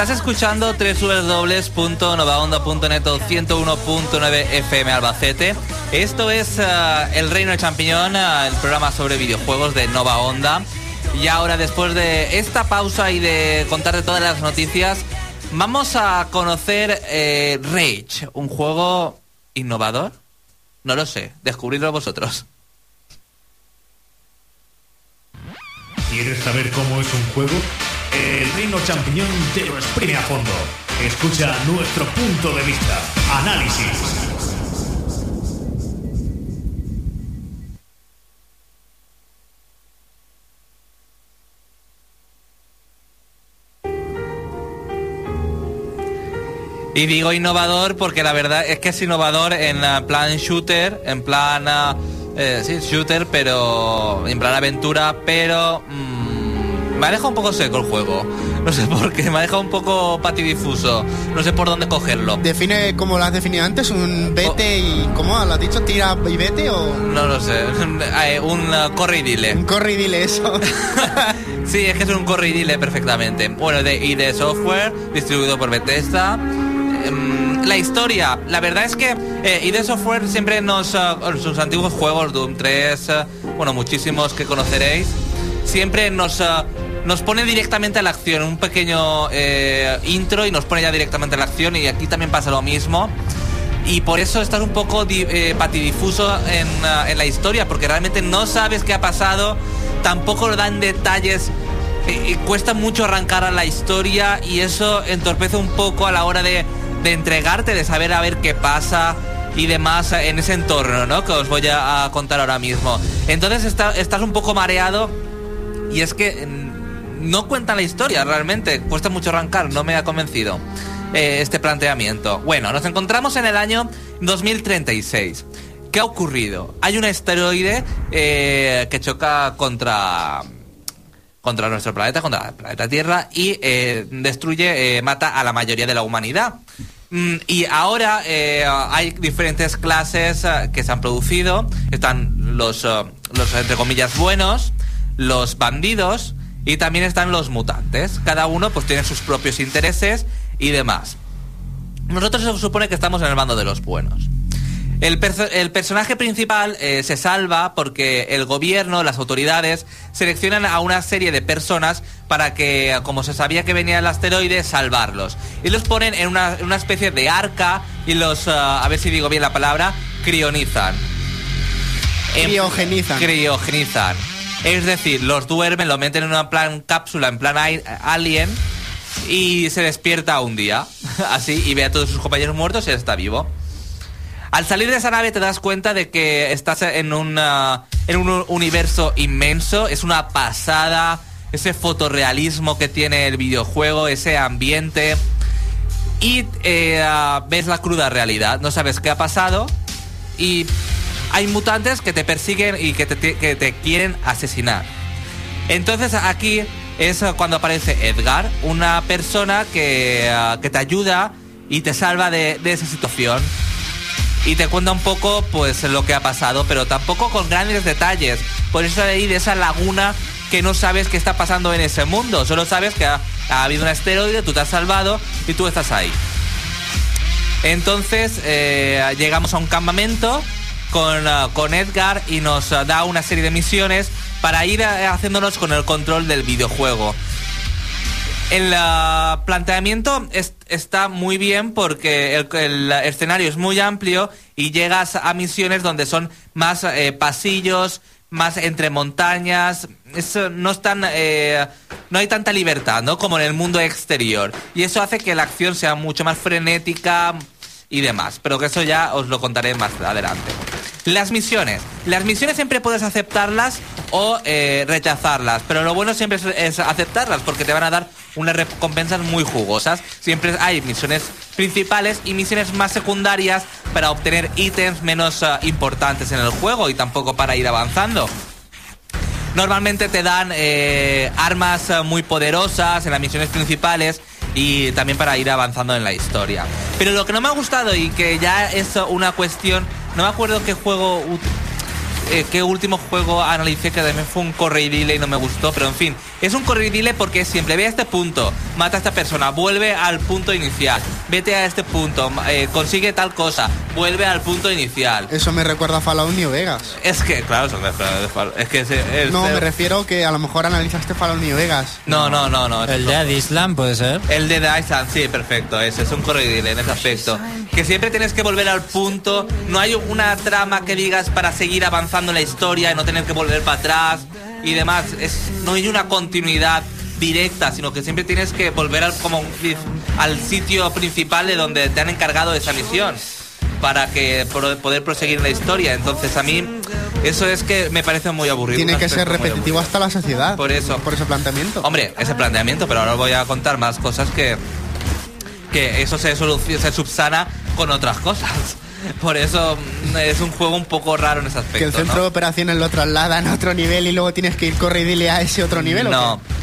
Estás escuchando www.novaonda.net o 101.9 FM Albacete. Esto es eh, El Reino de Champiñón, eh, el programa sobre videojuegos de Nova Onda. Y ahora, después de esta pausa y de contarte todas las noticias, vamos a conocer eh, Rage, un juego innovador. No lo sé, descubridlo vosotros. ¿Quieres saber cómo es un juego? El Reino Champiñón te lo exprime a fondo. Escucha nuestro punto de vista. Análisis. Y digo innovador porque la verdad es que es innovador en eh, plan shooter, en plan ah, eh, sí, shooter, pero en plan aventura, pero mm, me ha dejado un poco seco el juego. No sé por qué, me ha dejado un poco patidifuso. No sé por dónde cogerlo. Define como lo has definido antes, un vete y. ¿Cómo lo has dicho? ¿Tira y vete o.? No lo sé. Eh, un ah, corre y dile. Un corre y dile eso. Sí, es que es un corridile perfectamente. Bueno, de ID Software, distribuido por Bethesda. Em, La historia, la verdad es que eh, ID Software siempre nos, ah, sus antiguos juegos, Doom 3, ah, bueno, muchísimos que conoceréis, siempre nos, ah, nos pone directamente a la acción, un pequeño eh, intro y nos pone ya directamente a la acción y aquí también pasa lo mismo. Y por eso estás un poco eh, patidifuso en, en la historia, porque realmente no sabes qué ha pasado, tampoco lo dan detalles eh, cuesta mucho arrancar a la historia y eso entorpece un poco a la hora de, de entregarte, de saber a ver qué pasa y demás en ese entorno, ¿no? Que os voy a, contar ahora mismo. Entonces está- estás un poco mareado y es que mm, no cuenta la historia realmente, cuesta mucho arrancar, no me ha convencido eh, este planteamiento. Bueno, nos encontramos en el año 2036. ¿Qué ha ocurrido? Hay un asteroide eh, que choca contra contra nuestro planeta, contra el planeta Tierra y eh, destruye, eh, mata a la mayoría de la humanidad. Mm, y ahora eh, hay diferentes clases eh, que se han producido. Están los, los, entre comillas, buenos, los bandidos y también están los mutantes. Cada uno pues tiene sus propios intereses y demás. Nosotros se supone que estamos en el bando de los buenos. El, perso- el personaje principal eh, se salva porque el gobierno, las autoridades, seleccionan a una serie de personas para que, como se sabía que venía el asteroide, salvarlos. Y los ponen en una, en una especie de arca y los, ah, a ver si digo bien la palabra, crionizan. En- Criogenizan. Criogenizan. Es decir, los duermen, lo meten en una plan cápsula, en plan alien, y se despierta un día, así, y ve a todos sus compañeros muertos y él está vivo. Al salir de esa nave te das cuenta de que estás en, en un universo inmenso, es una pasada, ese fotorrealismo que tiene el videojuego, ese ambiente, y eh, ves la cruda realidad, no sabes qué ha pasado, y hay mutantes que te persiguen y que te, que te quieren asesinar. Entonces aquí es cuando aparece Edgar, una persona que, ah, que te ayuda y te salva de, de esa situación. Y te cuenta un poco pues lo que ha pasado, pero tampoco con grandes detalles. Por eso ahí de esa laguna que no sabes qué está pasando en ese mundo. Solo sabes que ha, ha habido un asteroide, tú te has salvado y tú estás ahí. Entonces eh, llegamos a un campamento con, ah, con Edgar y nos ah, da una serie de misiones para ir ah, haciéndonos con el control del videojuego. El planteamiento es- está muy bien porque el, el escenario es muy amplio y llegas a misiones donde son más eh, pasillos, más entre montañas. Es, eh, no están, eh, no hay tanta libertad, ¿no? Como en el mundo exterior y eso hace que la acción sea mucho más frenética y demás. Pero que eso ya os lo contaré más adelante. Las misiones. Las misiones siempre puedes aceptarlas o eh, rechazarlas, pero lo bueno siempre es, aceptarlas porque te van a dar unas recompensas muy jugosas. Siempre hay misiones principales y misiones más secundarias para obtener ítems menos ah, importantes en el juego y tampoco para ir avanzando. Normalmente te dan eh, armas eh, muy poderosas en las misiones principales y también para ir avanzando en la historia. Pero lo que no me ha gustado y que ya es una cuestión, no me acuerdo qué juego, eh, qué último juego analicé que también fue un correidile y no me gustó, pero en fin, es un correidile porque siempre ve a este punto, mata a esta persona, vuelve al punto inicial, vete a este punto, eh, consigue tal cosa, vuelve al punto inicial. Eso me recuerda a Fallout New Vegas. Es que, claro, de- de- es que el- No, me refiero que a lo mejor analizaste Fallout New Vegas. No, no, no, no. El de Island puede ser. El de The Island, sí, perfecto. Ese es un corredile en ese aspecto. Que siempre tienes que volver al punto. No hay una trama que digas para seguir avanzando en la historia y no tener que volver para atrás y demás. Es, no hay una continuidad directa, sino que siempre tienes que volver al, como, al sitio principal de donde te han encargado de esa misión para que pro- poder proseguir la historia. Entonces a mí eso es que me parece muy aburrido. Tiene que ser repetitivo hasta la sociedad. Por eso. Por ese planteamiento. Hombre, ese planteamiento, pero ahora voy a contar más cosas que, que eso se, se subsana con otras cosas. Por eso mm, es un juego un poco raro en ese aspecto. que el centro ¿no? de operaciones lo trasladan a otro nivel y luego tienes que ir corridile a ese otro nivel. ¿o No. qué?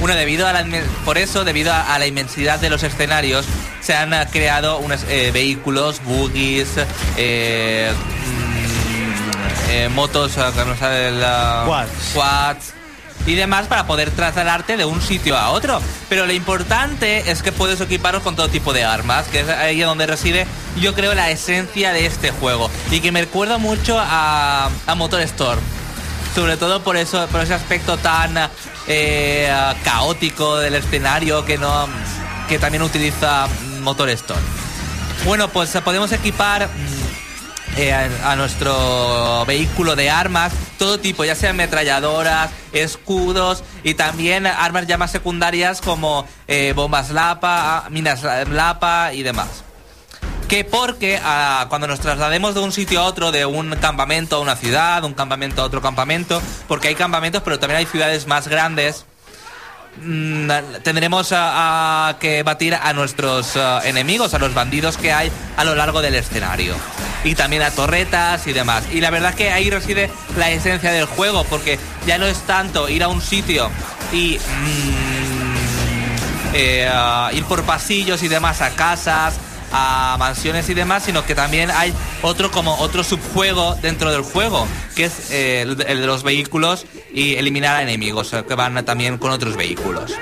Bueno, debido a la, por eso, debido a, a la inmensidad de los escenarios, se han eh, creado unos eh, vehículos, buggies, eh, mm, eh, motos, que no sabe la- Quads. quads y demás para poder trasladarte de un sitio a otro. Pero lo importante es que puedes equiparos con todo tipo de armas, que es ahí donde reside, yo creo, la esencia de este juego. Y que me recuerda mucho a, a Motor Storm. Sobre todo por eso, por ese aspecto tan eh, caótico del escenario que no que también utiliza Motor Storm. Bueno, pues podemos equipar eh, a, nuestro vehículo de armas, todo tipo, ya sean ametralladoras, escudos y también armas ya más secundarias como eh, bombas lapa, minas lapa y demás. Que porque ah, cuando nos traslademos de un sitio a otro, de un campamento a una ciudad, de un campamento a otro campamento, porque hay campamentos, pero también hay ciudades más grandes, mm, tendremos a, que batir a nuestros ah, enemigos, a los bandidos que hay a lo largo del escenario. Y también a torretas y demás. Y la verdad es que ahí reside la esencia del juego, porque ya no es tanto ir a un sitio y mm, eh, ir por pasillos y demás a casas, a mansiones y demás, sino que también hay otro como otro subjuego dentro del juego, que es eh, el, de- los vehículos y eliminar a enemigos que van también con otros vehículos.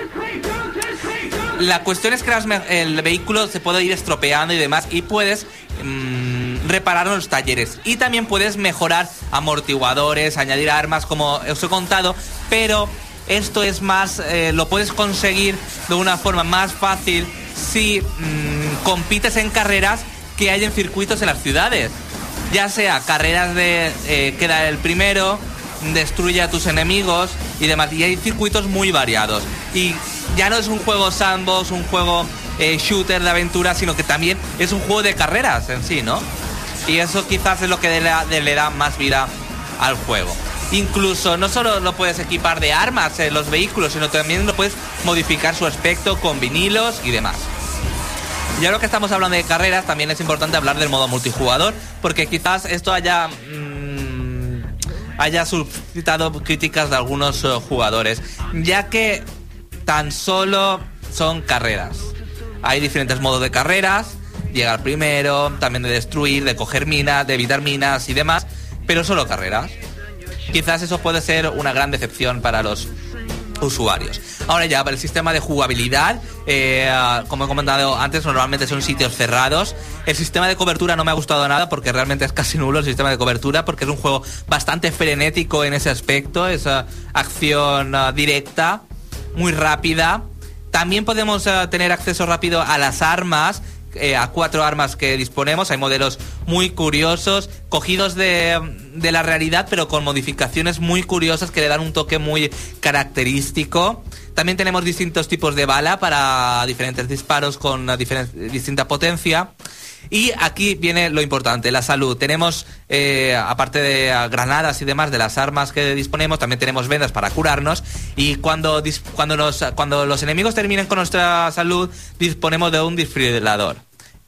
La cuestión es que el vehículo se puede ir estropeando y demás y puedes mm, reparar los talleres y también puedes mejorar amortiguadores, añadir armas como os he contado, pero esto es más, eh, lo puedes conseguir de una forma más fácil si mm, compites en carreras que hay en circuitos en las ciudades. Ya sea carreras de eh, queda el primero, destruye a tus enemigos y demás. Y hay circuitos muy variados. Y ya no es un juego sandbox, un juego eh, shooter de aventura, sino que también es un juego de carreras en sí, ¿no? Y eso quizás es lo que le le da más vida al juego. Incluso no solo lo puedes equipar de armas en los vehículos, sino también lo puedes modificar su aspecto con vinilos y demás. Y ahora que estamos hablando de carreras, también es importante hablar del modo multijugador, porque quizás esto haya mm, haya suscitado críticas de algunos eh, jugadores, ya que tan solo son carreras. Hay diferentes modos de carreras, llegar primero, también de destruir, de coger minas, de evitar minas y demás, pero solo carreras. Quizás eso puede ser una gran decepción para los usuarios. Ahora ya, para el sistema de jugabilidad, eh, como he comentado antes, normalmente son sitios cerrados. El sistema de cobertura no me ha gustado nada porque realmente es casi nulo el sistema de cobertura porque es un juego bastante frenético en ese aspecto, esa acción ah, directa, muy rápida. También podemos eh, tener acceso rápido a las armas, eh, a cuatro armas que disponemos. Hay modelos muy curiosos, cogidos de, de la realidad, pero con modificaciones muy curiosas que le dan un toque muy característico. También tenemos distintos tipos de bala para diferentes disparos con distinta potencia. Y aquí viene lo importante, la salud. Tenemos, eh, aparte de granadas y demás de las armas que disponemos, también tenemos vendas para curarnos. Y cuando, cuando, nos, cuando los enemigos terminen con nuestra salud, disponemos de un desfibrilador.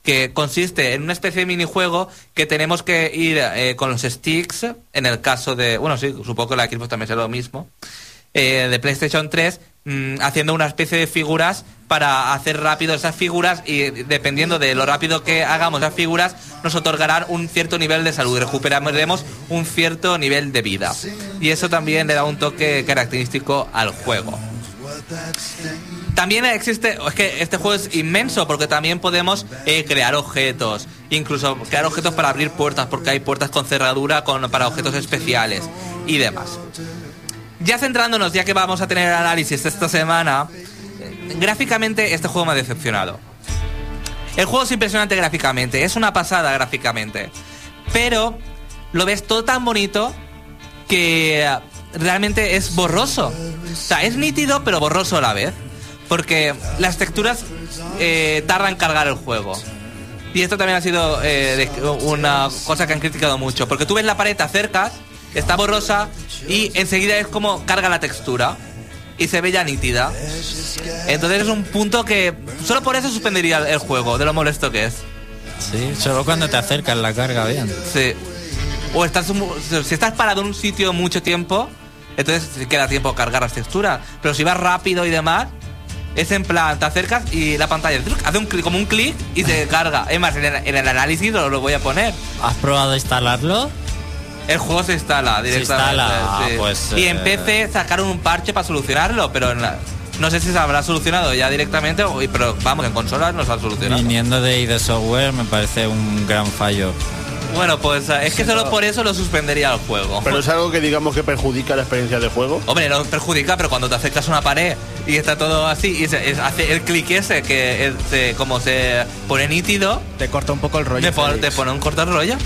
Que consiste en una especie de minijuego que tenemos que ir eh, con los sticks, en el caso de. Bueno, sí, supongo que la Xbox también será lo mismo. eh, de PlayStation 3, mm, haciendo una especie de figuras para hacer rápido esas figuras y dependiendo de lo rápido que hagamos las figuras, nos otorgarán un cierto nivel de salud, recuperaremos un cierto nivel de vida. Y eso también le da un toque característico al juego. También existe, es que este juego es inmenso porque también podemos eh, crear objetos, incluso crear objetos para abrir puertas porque hay puertas con cerradura con, para objetos especiales y demás. Ya centrándonos, ya que vamos a tener análisis esta semana, gráficamente este juego me ha decepcionado. El juego es impresionante gráficamente, es una pasada gráficamente, pero lo ves todo tan bonito que realmente es borroso. O sea, es nítido pero borroso a la vez. Porque las texturas eh, tardan en cargar el juego. Y esto también ha sido eh, una cosa que han criticado mucho. Porque tú ves la pared, te acercas, está borrosa y enseguida es como carga la textura. Y se ve ya nítida. Entonces es un punto que solo por eso suspendería el juego, de lo molesto que es. Sí, solo cuando te acercas la carga bien. Sí. O estás si estás parado en un sitio mucho tiempo, entonces queda tiempo a cargar las texturas. Pero si vas rápido y demás, es en plan, te acercas y la pantalla hace un clic, como un clic y te carga. Es más, en el, en el análisis lo, lo voy a poner. ¿Has probado instalarlo? El juego se instala directamente. instala, sí. pues, y en eh, PC sacaron un parche para solucionarlo, pero en la- no sé si se habrá solucionado ya directamente, o- pero vamos, en consolas no se ha solucionado. Viniendo de ID Software me parece un gran fallo. Bueno, pues eh, es que solo por eso lo suspendería el juego. Pero es algo que digamos que perjudica la experiencia de juego. Hombre, no perjudica, pero cuando te acercas a una pared y está todo así, y se, es- hace el clic ese que es, eh, como se pone nítido, Te corta un poco el rollo. te, Félix. te pone un corto rollo.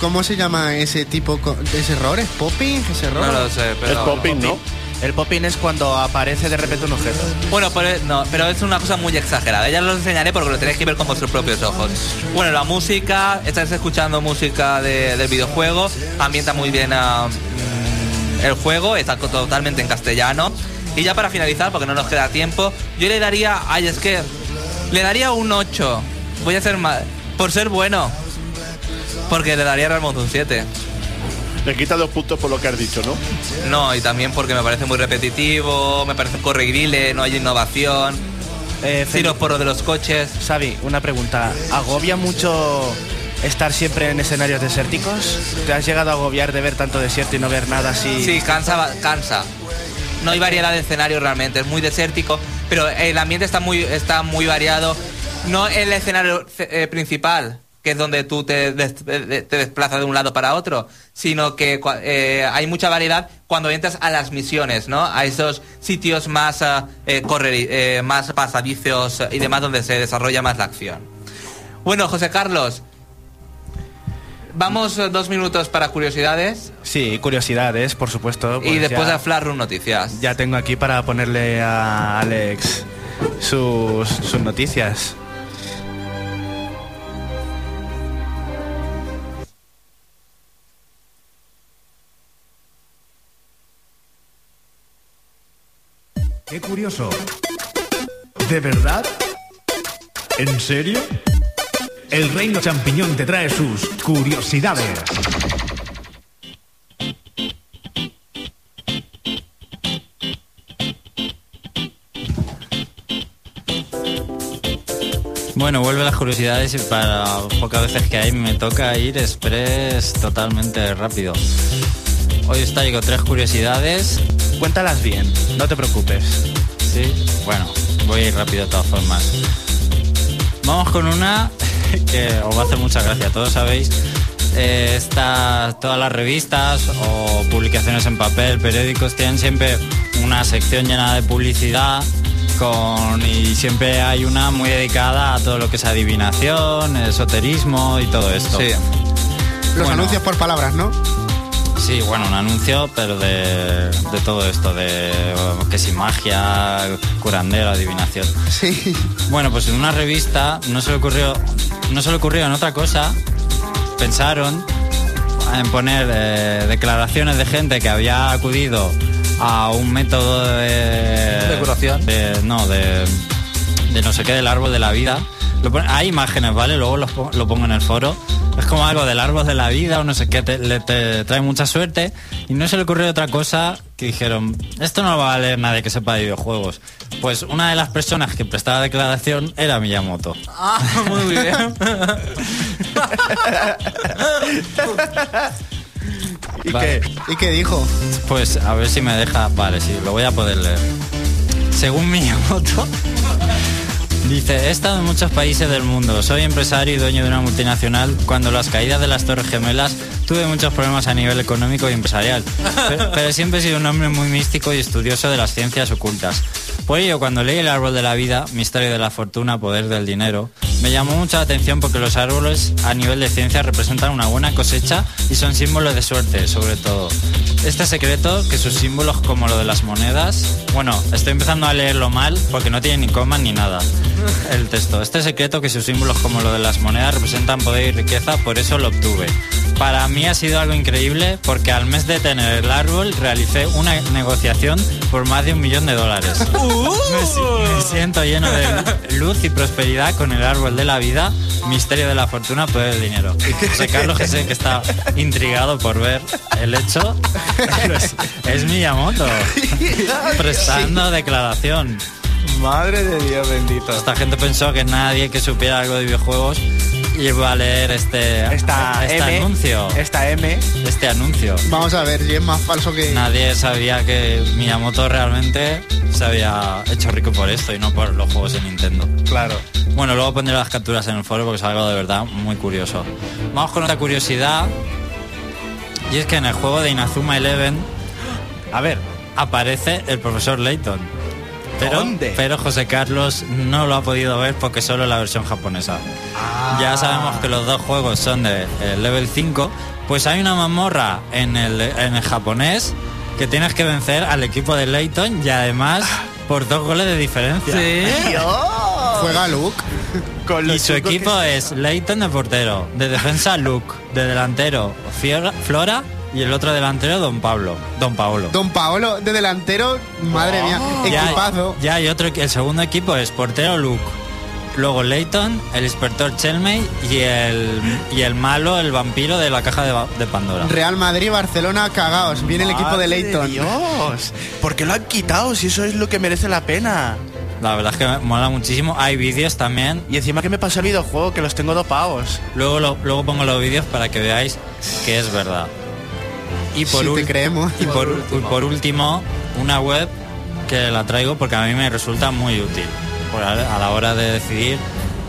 ¿Cómo se llama ese tipo ese error? ¿Es popping? ¿Es error? No lo sé, pero... Es popping, ¿no? El popping es cuando aparece de repente un objeto. Bueno, pero, no, pero es una cosa muy exagerada. Ya os lo enseñaré porque lo tenéis que ver con vuestros propios ojos. Bueno, la música, estáis escuchando música de- del videojuego, ambienta muy bien mm, el juego, está totalmente en castellano. Y ya para finalizar, porque no nos queda tiempo, yo le daría, ay, es que le daría un 8. Voy a ser más, por ser bueno. Porque le daría a Ramón un 7. Le quita dos puntos por lo que has dicho, ¿no? No, y también porque me parece muy repetitivo, me parece corregrile, no hay innovación. Eh, Tiros por lo de los coches. Xavi, una pregunta. ¿Agobia mucho estar siempre en escenarios desérticos? ¿Te has llegado a agobiar de ver tanto desierto y no ver nada así? Sí, cansa, cansa. No hay variedad de escenarios realmente, es muy desértico, pero el ambiente está muy, está muy variado. No el escenario eh, principal, que es donde tú te, des- de- te desplazas de un lado para otro, sino que eh, hay mucha variedad cuando entras a las misiones, ¿no? A esos sitios más, eh, eh, más pasadizos y demás donde se desarrolla más la acción. Bueno, José Carlos, vamos eh, dos minutos para curiosidades Sí, curiosidades, por supuesto. y pues después de Flash Room Noticias. ya tengo aquí para ponerle a Alex sus, sus noticias. Qué curioso. ¿De verdad? ¿En serio? El reino champiñón te trae sus curiosidades. Bueno, vuelve las curiosidades y para pocas veces que hay me toca ir express totalmente rápido. Hoy os traigo tres curiosidades. Cuéntalas bien, no te preocupes. Sí, bueno, voy a ir rápido de todas formas. Vamos con una que os va a hacer mucha gracia. Todos sabéis, eh, esta- todas las revistas o publicaciones en papel, periódicos, tienen siempre una sección llena de publicidad con, y siempre hay una muy dedicada a todo lo que es adivinación, esoterismo y todo esto. Sí. Los Bueno. anuncios por palabras, ¿no? Sí, bueno, un anuncio, pero de, de todo esto, de uh, que si magia, curandero, adivinación. Sí. Bueno, pues en una revista no se le ocurrió, no se le ocurrió en otra cosa. Pensaron en poner eh, declaraciones de gente que había acudido a un método de, ¿De curación? de- no, de, de no sé qué del árbol de la vida. Lo hay imágenes, ¿vale? Luego los lo pongo en el foro. Es como algo del árbol de la vida o no sé qué, te, le- te trae mucha suerte. Y no se le ocurrió otra cosa que dijeron, esto no lo va a leer nadie que sepa de videojuegos. Pues una de las personas que prestaba declaración era Miyamoto. Ah, muy bien. ¿Y, Vale. qué, ¿Y qué dijo? Pues a ver si me deja. Vale, sí, lo voy a poder leer. Según Miyamoto, dice: He estado en muchos países del mundo. Soy empresario y dueño de una multinacional. Cuando las caídas de las Torres Gemelas tuve muchos problemas a nivel económico y empresarial. Pero, siempre he sido un hombre muy místico y estudioso de las ciencias ocultas. Por ello, cuando leí El árbol de la vida, Misterio de la fortuna, poder del dinero, me llamó mucho la atención porque los árboles a nivel de ciencia representan una buena cosecha y son símbolos de suerte, sobre todo. Este secreto, que sus símbolos como lo de las monedas, bueno, estoy empezando a leerlo mal porque no tiene ni coma ni nada el texto. Este secreto, que sus símbolos como lo de las monedas representan poder y riqueza, por eso lo obtuve. Para mí ha sido algo increíble porque al mes de tener el árbol realicé una negociación por más de un millón de dólares. Me, si- me siento lleno de luz y prosperidad con el árbol de la vida, misterio de la fortuna, poder del dinero. Y José Carlos, que sé que está intrigado por ver el hecho, pues, es Miyamoto, prestando declaración. Madre de Dios bendito. Esta gente pensó que nadie que supiera algo de videojuegos iba a leer este, Esta este M, anuncio. Esta M, Este anuncio. Vamos a ver si es más falso que... Nadie sabía que Miyamoto realmente se había hecho rico por esto y no por los juegos de Nintendo. claro. Bueno, luego pondré las capturas en el foro porque es algo de verdad muy curioso. Vamos con otra curiosidad. Y es que en el juego de Inazuma Eleven A ver, aparece el profesor Layton. Pero, ¿Dónde? pero José Carlos no lo ha podido ver porque solo la versión japonesa. Ah. Ya sabemos que los dos juegos son de eh, level 5. Pues hay una mazmorra en el, en el japonés que tienes que vencer al equipo de Leighton y además por dos goles de diferencia. Juega Luke. Con Y su equipo que- es Leighton de portero, de defensa Luke, de delantero Fiora- Flora y el otro delantero Don Pablo. Don Paolo. Don Paolo de delantero, madre mía, Ya- equipazo. Ya hay otro, el segundo equipo es portero Luke. Luego Leighton, el inspector Chelmey y el, y el malo, el vampiro de la caja de, Pandora. Real Madrid, Barcelona, cagaos. Viene el equipo de Leighton. Dios, ¿por qué lo han quitado si eso es lo que merece la pena? La verdad es que me mola muchísimo. Hay vídeos también. Y encima que me pasó el videojuego, que los tengo dopados. Luego, lo- luego pongo los vídeos para que veáis que es verdad. Y por, Si te ul- creemos. y por, y por último, una web que la traigo porque a mí me resulta muy útil. Por a, la hora de decidir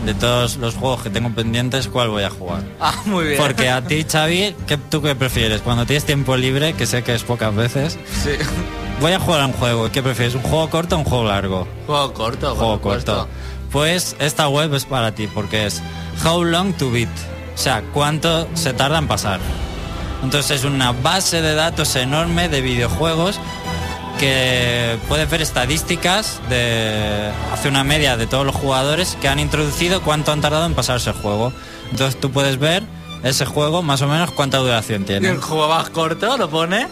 de todos los juegos que tengo pendientes cuál voy a jugar. Ah, muy bien. Porque a ti, Xavi, ¿qué, ¿tú qué prefieres? Cuando tienes tiempo libre, que sé que es pocas veces, Sí. voy a jugar a un juego. ¿Qué prefieres? ¿Un juego corto o un juego largo? Juego corto, juego corto. Pues esta web es para ti porque es How Long to Beat. O sea, cuánto se tarda en pasar. Entonces es una base de datos enorme de videojuegos que puedes ver estadísticas de hace una media de todos los jugadores que han introducido cuánto han tardado en pasarse el juego. Entonces tú puedes ver ese juego más o menos cuánta duración ¿Y tiene. el juego más corto lo pone?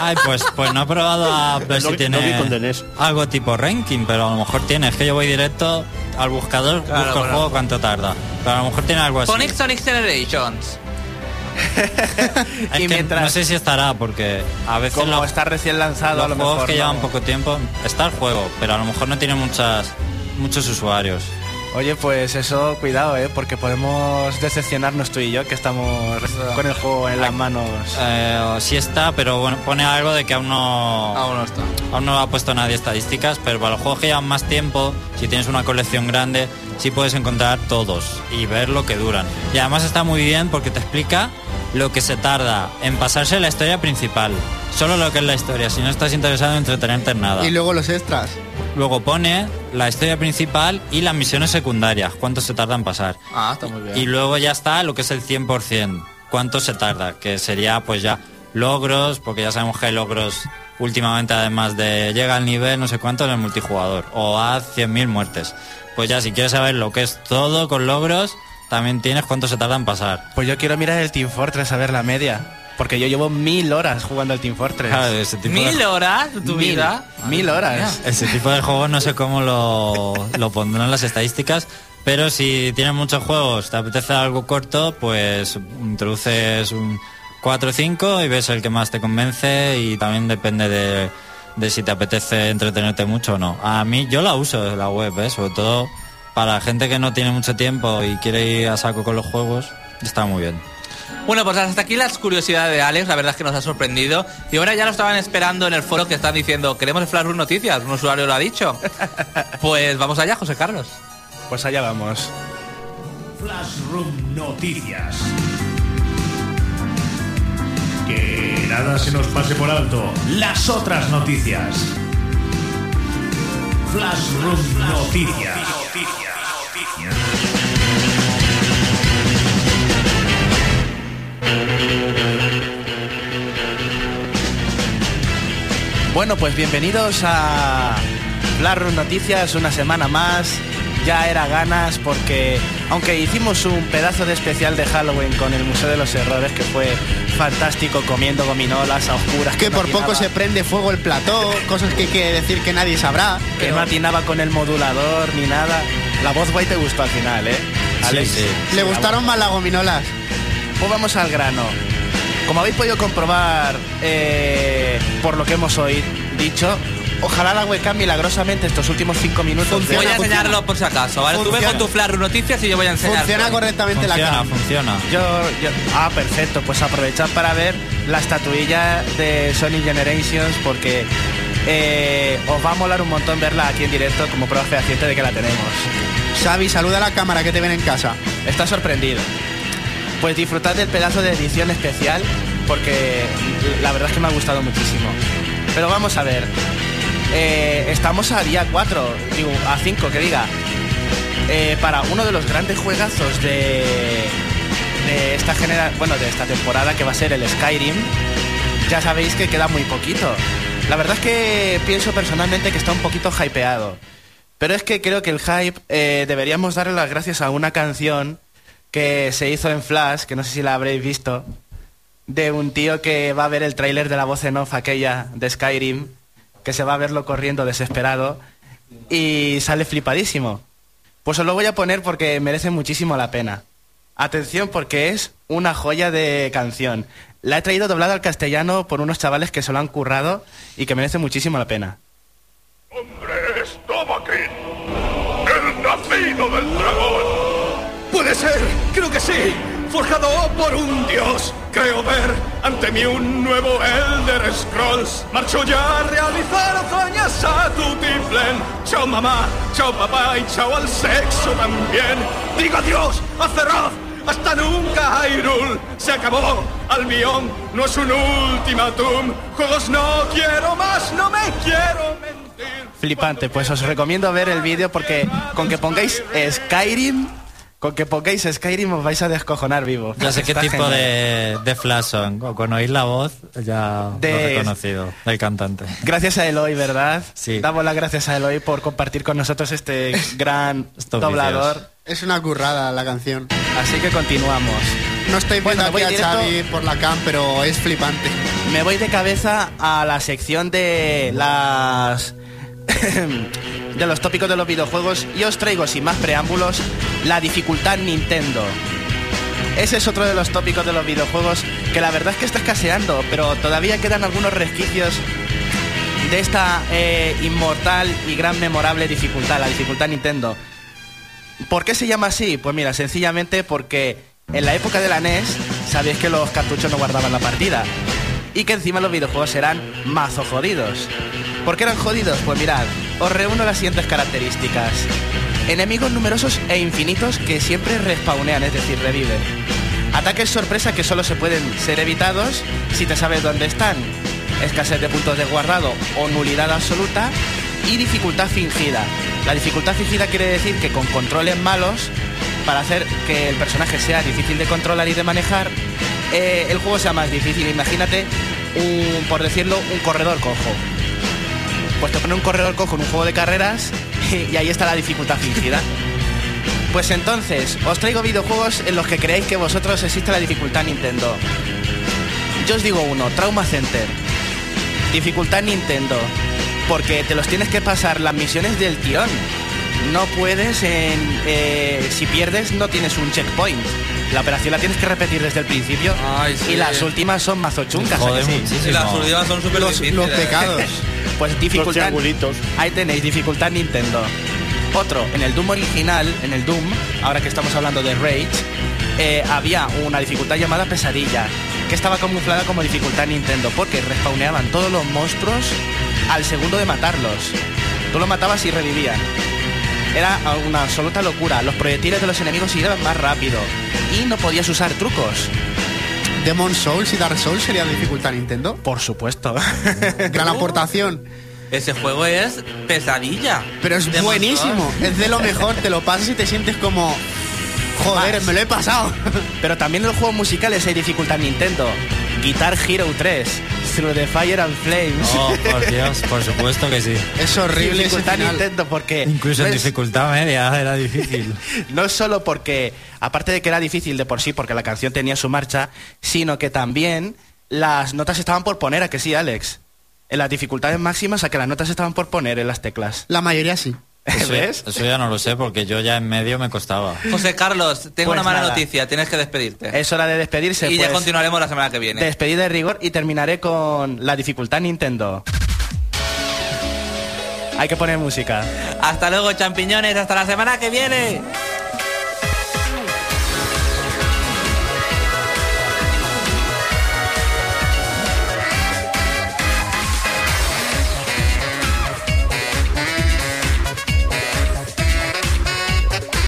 Ay, pues, pues no he probado a ver si tiene algo tipo ranking, pero a lo mejor tiene. Es que yo voy directo al buscador, Claro, busco el juego cuánto tarda. Pero a lo mejor tiene algo así. Sonic Sonic Generations. Es Y mientras- no sé si estará, porque a veces Como está recién lanzado, los a lo juegos mejor que no. llevan poco tiempo, está el juego, pero a lo mejor no tiene muchas muchos usuarios. Oye, pues eso, cuidado, ¿eh? Porque podemos decepcionarnos tú y yo, que estamos con el juego en las manos. Eh, sí está, pero bueno, pone algo de que aún no... Aún no está. Aún no ha puesto nadie estadísticas, pero para los juegos que llevan más tiempo, si tienes una colección grande, sí puedes encontrar todos y ver lo que duran. Y además está muy bien porque te explica lo que se tarda en pasarse la historia principal. Solo lo que es la historia, si no estás interesado en entretenerte en nada. Y luego los extras. Luego pone la historia principal y las misiones secundarias, cuánto se tarda en pasar. Ah, está muy bien. Y luego ya está lo que es el 100%, cuánto se tarda, que sería pues ya logros, porque ya sabemos que hay logros últimamente además de llega al nivel no sé cuánto en el multijugador, o a 100.000 muertes. Pues ya si quieres saber lo que es todo con logros, también tienes cuánto se tarda en pasar. Pues yo quiero mirar el Team Fortress a ver la media. Porque yo llevo mil horas jugando al Team Fortress. Claro, ese tipo de- Mil horas de tu Mil, vida. Mil horas. Ese tipo de juegos no sé cómo lo, lo pondrán las estadísticas, pero si tienes muchos juegos, te apetece algo corto, pues introduces un 4 o 5 y ves el que más te convence y también depende de, de si te apetece entretenerte mucho o no. A mí yo la uso la web, ¿eh? sobre todo para gente que no tiene mucho tiempo y quiere ir a saco con los juegos, está muy bien. Bueno, pues hasta aquí las curiosidades de Alex, la verdad es que nos ha sorprendido. Y ahora ya lo estaban esperando en el foro que están diciendo, queremos el Flash Room Noticias, un usuario lo ha dicho. Pues vamos allá, José Carlos. Pues allá vamos. Flashroom Noticias. Que nada se nos pase por alto. Las otras noticias. Flashroom Noticias. Bueno, pues bienvenidos a Flarrun Noticias, una semana más. Ya era ganas porque, aunque hicimos un pedazo de especial de Halloween con el Museo de los Errores, que fue fantástico comiendo gominolas a oscuras. Que por poco se prende fuego el plató, cosas que que decir que nadie sabrá. Que pero no atinaba con el modulador ni nada. La voz guay te gustó al final, ¿eh? Alex. sí. Le gustaron más las gominolas. Pues vamos al grano. Como habéis podido comprobar eh, por lo que hemos hoy dicho, ojalá la webcam milagrosamente estos últimos cinco minutos Voy dé- a enseñarlo por si acaso, ¿vale? Tú ve Funciona. con tu Flash Noticias y yo voy a enseñar. Funciona correctamente la Funciona, cam. funciona. Yo, yo- ah, perfecto. Pues aprovechad para ver la estatuilla de Sony Generations porque eh, os va a molar un montón verla aquí en directo como prueba fehaciente de que la tenemos. Xavi, saluda a la cámara que te ven en casa. Está sorprendido. Pues disfrutad del pedazo de edición especial porque la verdad es que me ha gustado muchísimo. Pero vamos a ver. Eh, estamos a día 4, digo, a 5, que diga, eh, para uno de los grandes juegazos de, de esta genera bueno, de esta temporada que va a ser el Skyrim, ya sabéis que queda muy poquito. La verdad es que pienso personalmente que está un poquito hypeado. Pero es que creo que el hype eh, deberíamos darle las gracias a una canción que se hizo en Flash, que no sé si la habréis visto, de un tío que va a ver el tráiler de la voz en off aquella de Skyrim, que se va a verlo corriendo desesperado y sale flipadísimo. Pues os lo voy a poner porque merece muchísimo la pena. Atención porque es una joya de canción. La he traído doblada al castellano por unos chavales que se lo han currado y que merece muchísimo la pena. ¡Hombre, es Tomakin! ¡El nacido del dragón! ¡Puede ser! ¡Creo que sí! ¡Forjado por un dios! Creo ver ante mí un nuevo Elder Scrolls. Marcho ya a realizar hazañas a tu tiflen. Chao mamá, chao papá y chao al sexo también. Digo adiós a Zeroth, hasta nunca Hyrule. Se acabó, Albion no es un ultimátum. Juegos no quiero más, no me quiero mentir. Flipante, pues os recomiendo ver el vídeo porque con que pongáis Skyrim, con que pongáis Skyrim os vais a descojonar vivo. Ya sé qué Está tipo de, de flash son. O con oír la voz, ya De- lo he reconocido, el cantante. Gracias a Eloy, ¿verdad? Sí. Damos las gracias a Eloy por compartir con nosotros este gran Estos doblador. Es una currada la canción. Así que continuamos. No estoy viendo Bueno, voy aquí a directo. Xavi por la cam, pero es flipante. Me voy de cabeza a la sección de las de los tópicos de los videojuegos y os traigo sin más preámbulos la dificultad Nintendo. Ese es otro de los tópicos de los videojuegos que la verdad es que está escaseando, pero todavía quedan algunos resquicios de esta eh, inmortal y gran memorable dificultad, la dificultad Nintendo. ¿Por qué se llama así? Pues mira, sencillamente porque en la época de la NES sabéis que los cartuchos no guardaban la partida y que encima los videojuegos eran mazo jodidos. ¿Por qué eran jodidos? Pues mirad, os reúno las siguientes características. Enemigos numerosos e infinitos que siempre respawnean, es decir, reviven. Ataques sorpresa que solo se pueden ser evitados si te sabes dónde están. Escasez de puntos de guardado o nulidad absoluta. Y dificultad fingida. La dificultad fingida quiere decir que con controles malos, para hacer que el personaje sea difícil de controlar y de manejar, eh, el juego sea más difícil. Imagínate, un, por decirlo, un corredor cojo. Pues te pone un corredor cojo en un juego de carreras y ahí está la dificultad fingida. Pues entonces, os traigo videojuegos en los que creéis que vosotros existe la dificultad Nintendo. Yo os digo uno, Trauma Center. Dificultad Nintendo. Porque te los tienes que pasar las misiones del tirón. No puedes en... eh, si pierdes no tienes un checkpoint. La operación la tienes que repetir desde el principio. Ay, sí. Y las últimas son mazochungas. ¿a Joder que sí? las últimas son súper Los, los pecados. Pues Los dificultad. triangulitos. Ahí tenéis, dificultad Nintendo. Otro, en el Doom original, en el Doom, ahora que estamos hablando de Rage, eh, había una dificultad llamada Pesadilla, que estaba camuflada como dificultad Nintendo, porque respawneaban todos los monstruos al segundo de matarlos. Tú los matabas y revivían. Era una absoluta locura. Los proyectiles de los enemigos iban más rápido. Y no podías usar trucos. Demon Souls y Dark Souls sería dificultad Nintendo. Por supuesto. Gran aportación. Ese juego es pesadilla. Pero es De buenísimo. Es de lo mejor. Te lo pasas y te sientes como. Joder, Más. me lo he pasado. Pero también en los juegos musicales hay dificultad Nintendo. Guitar Hero 3, Through the Fire and Flames. Oh, por Dios, por supuesto que sí. Es horrible ese dificultad final. Nintendo porque Incluso en dificultad media era difícil. no es solo porque, aparte de que era difícil de por sí, porque la canción tenía su marcha, sino que también las notas estaban por poner, a que sí, Alex. En las dificultades máximas, a que las notas estaban por poner en las teclas. La mayoría sí. Eso, ¿Ves? eso ya no lo sé porque yo ya en medio me costaba. José Carlos, tengo Pues una mala nada. noticia. Tienes que despedirte. Es hora de despedirse. y ya pues, continuaremos la semana que viene. Despedida de rigor y terminaré con la dificultad Nintendo. Hay que poner música. Hasta luego, champiñones. Hasta la semana que viene.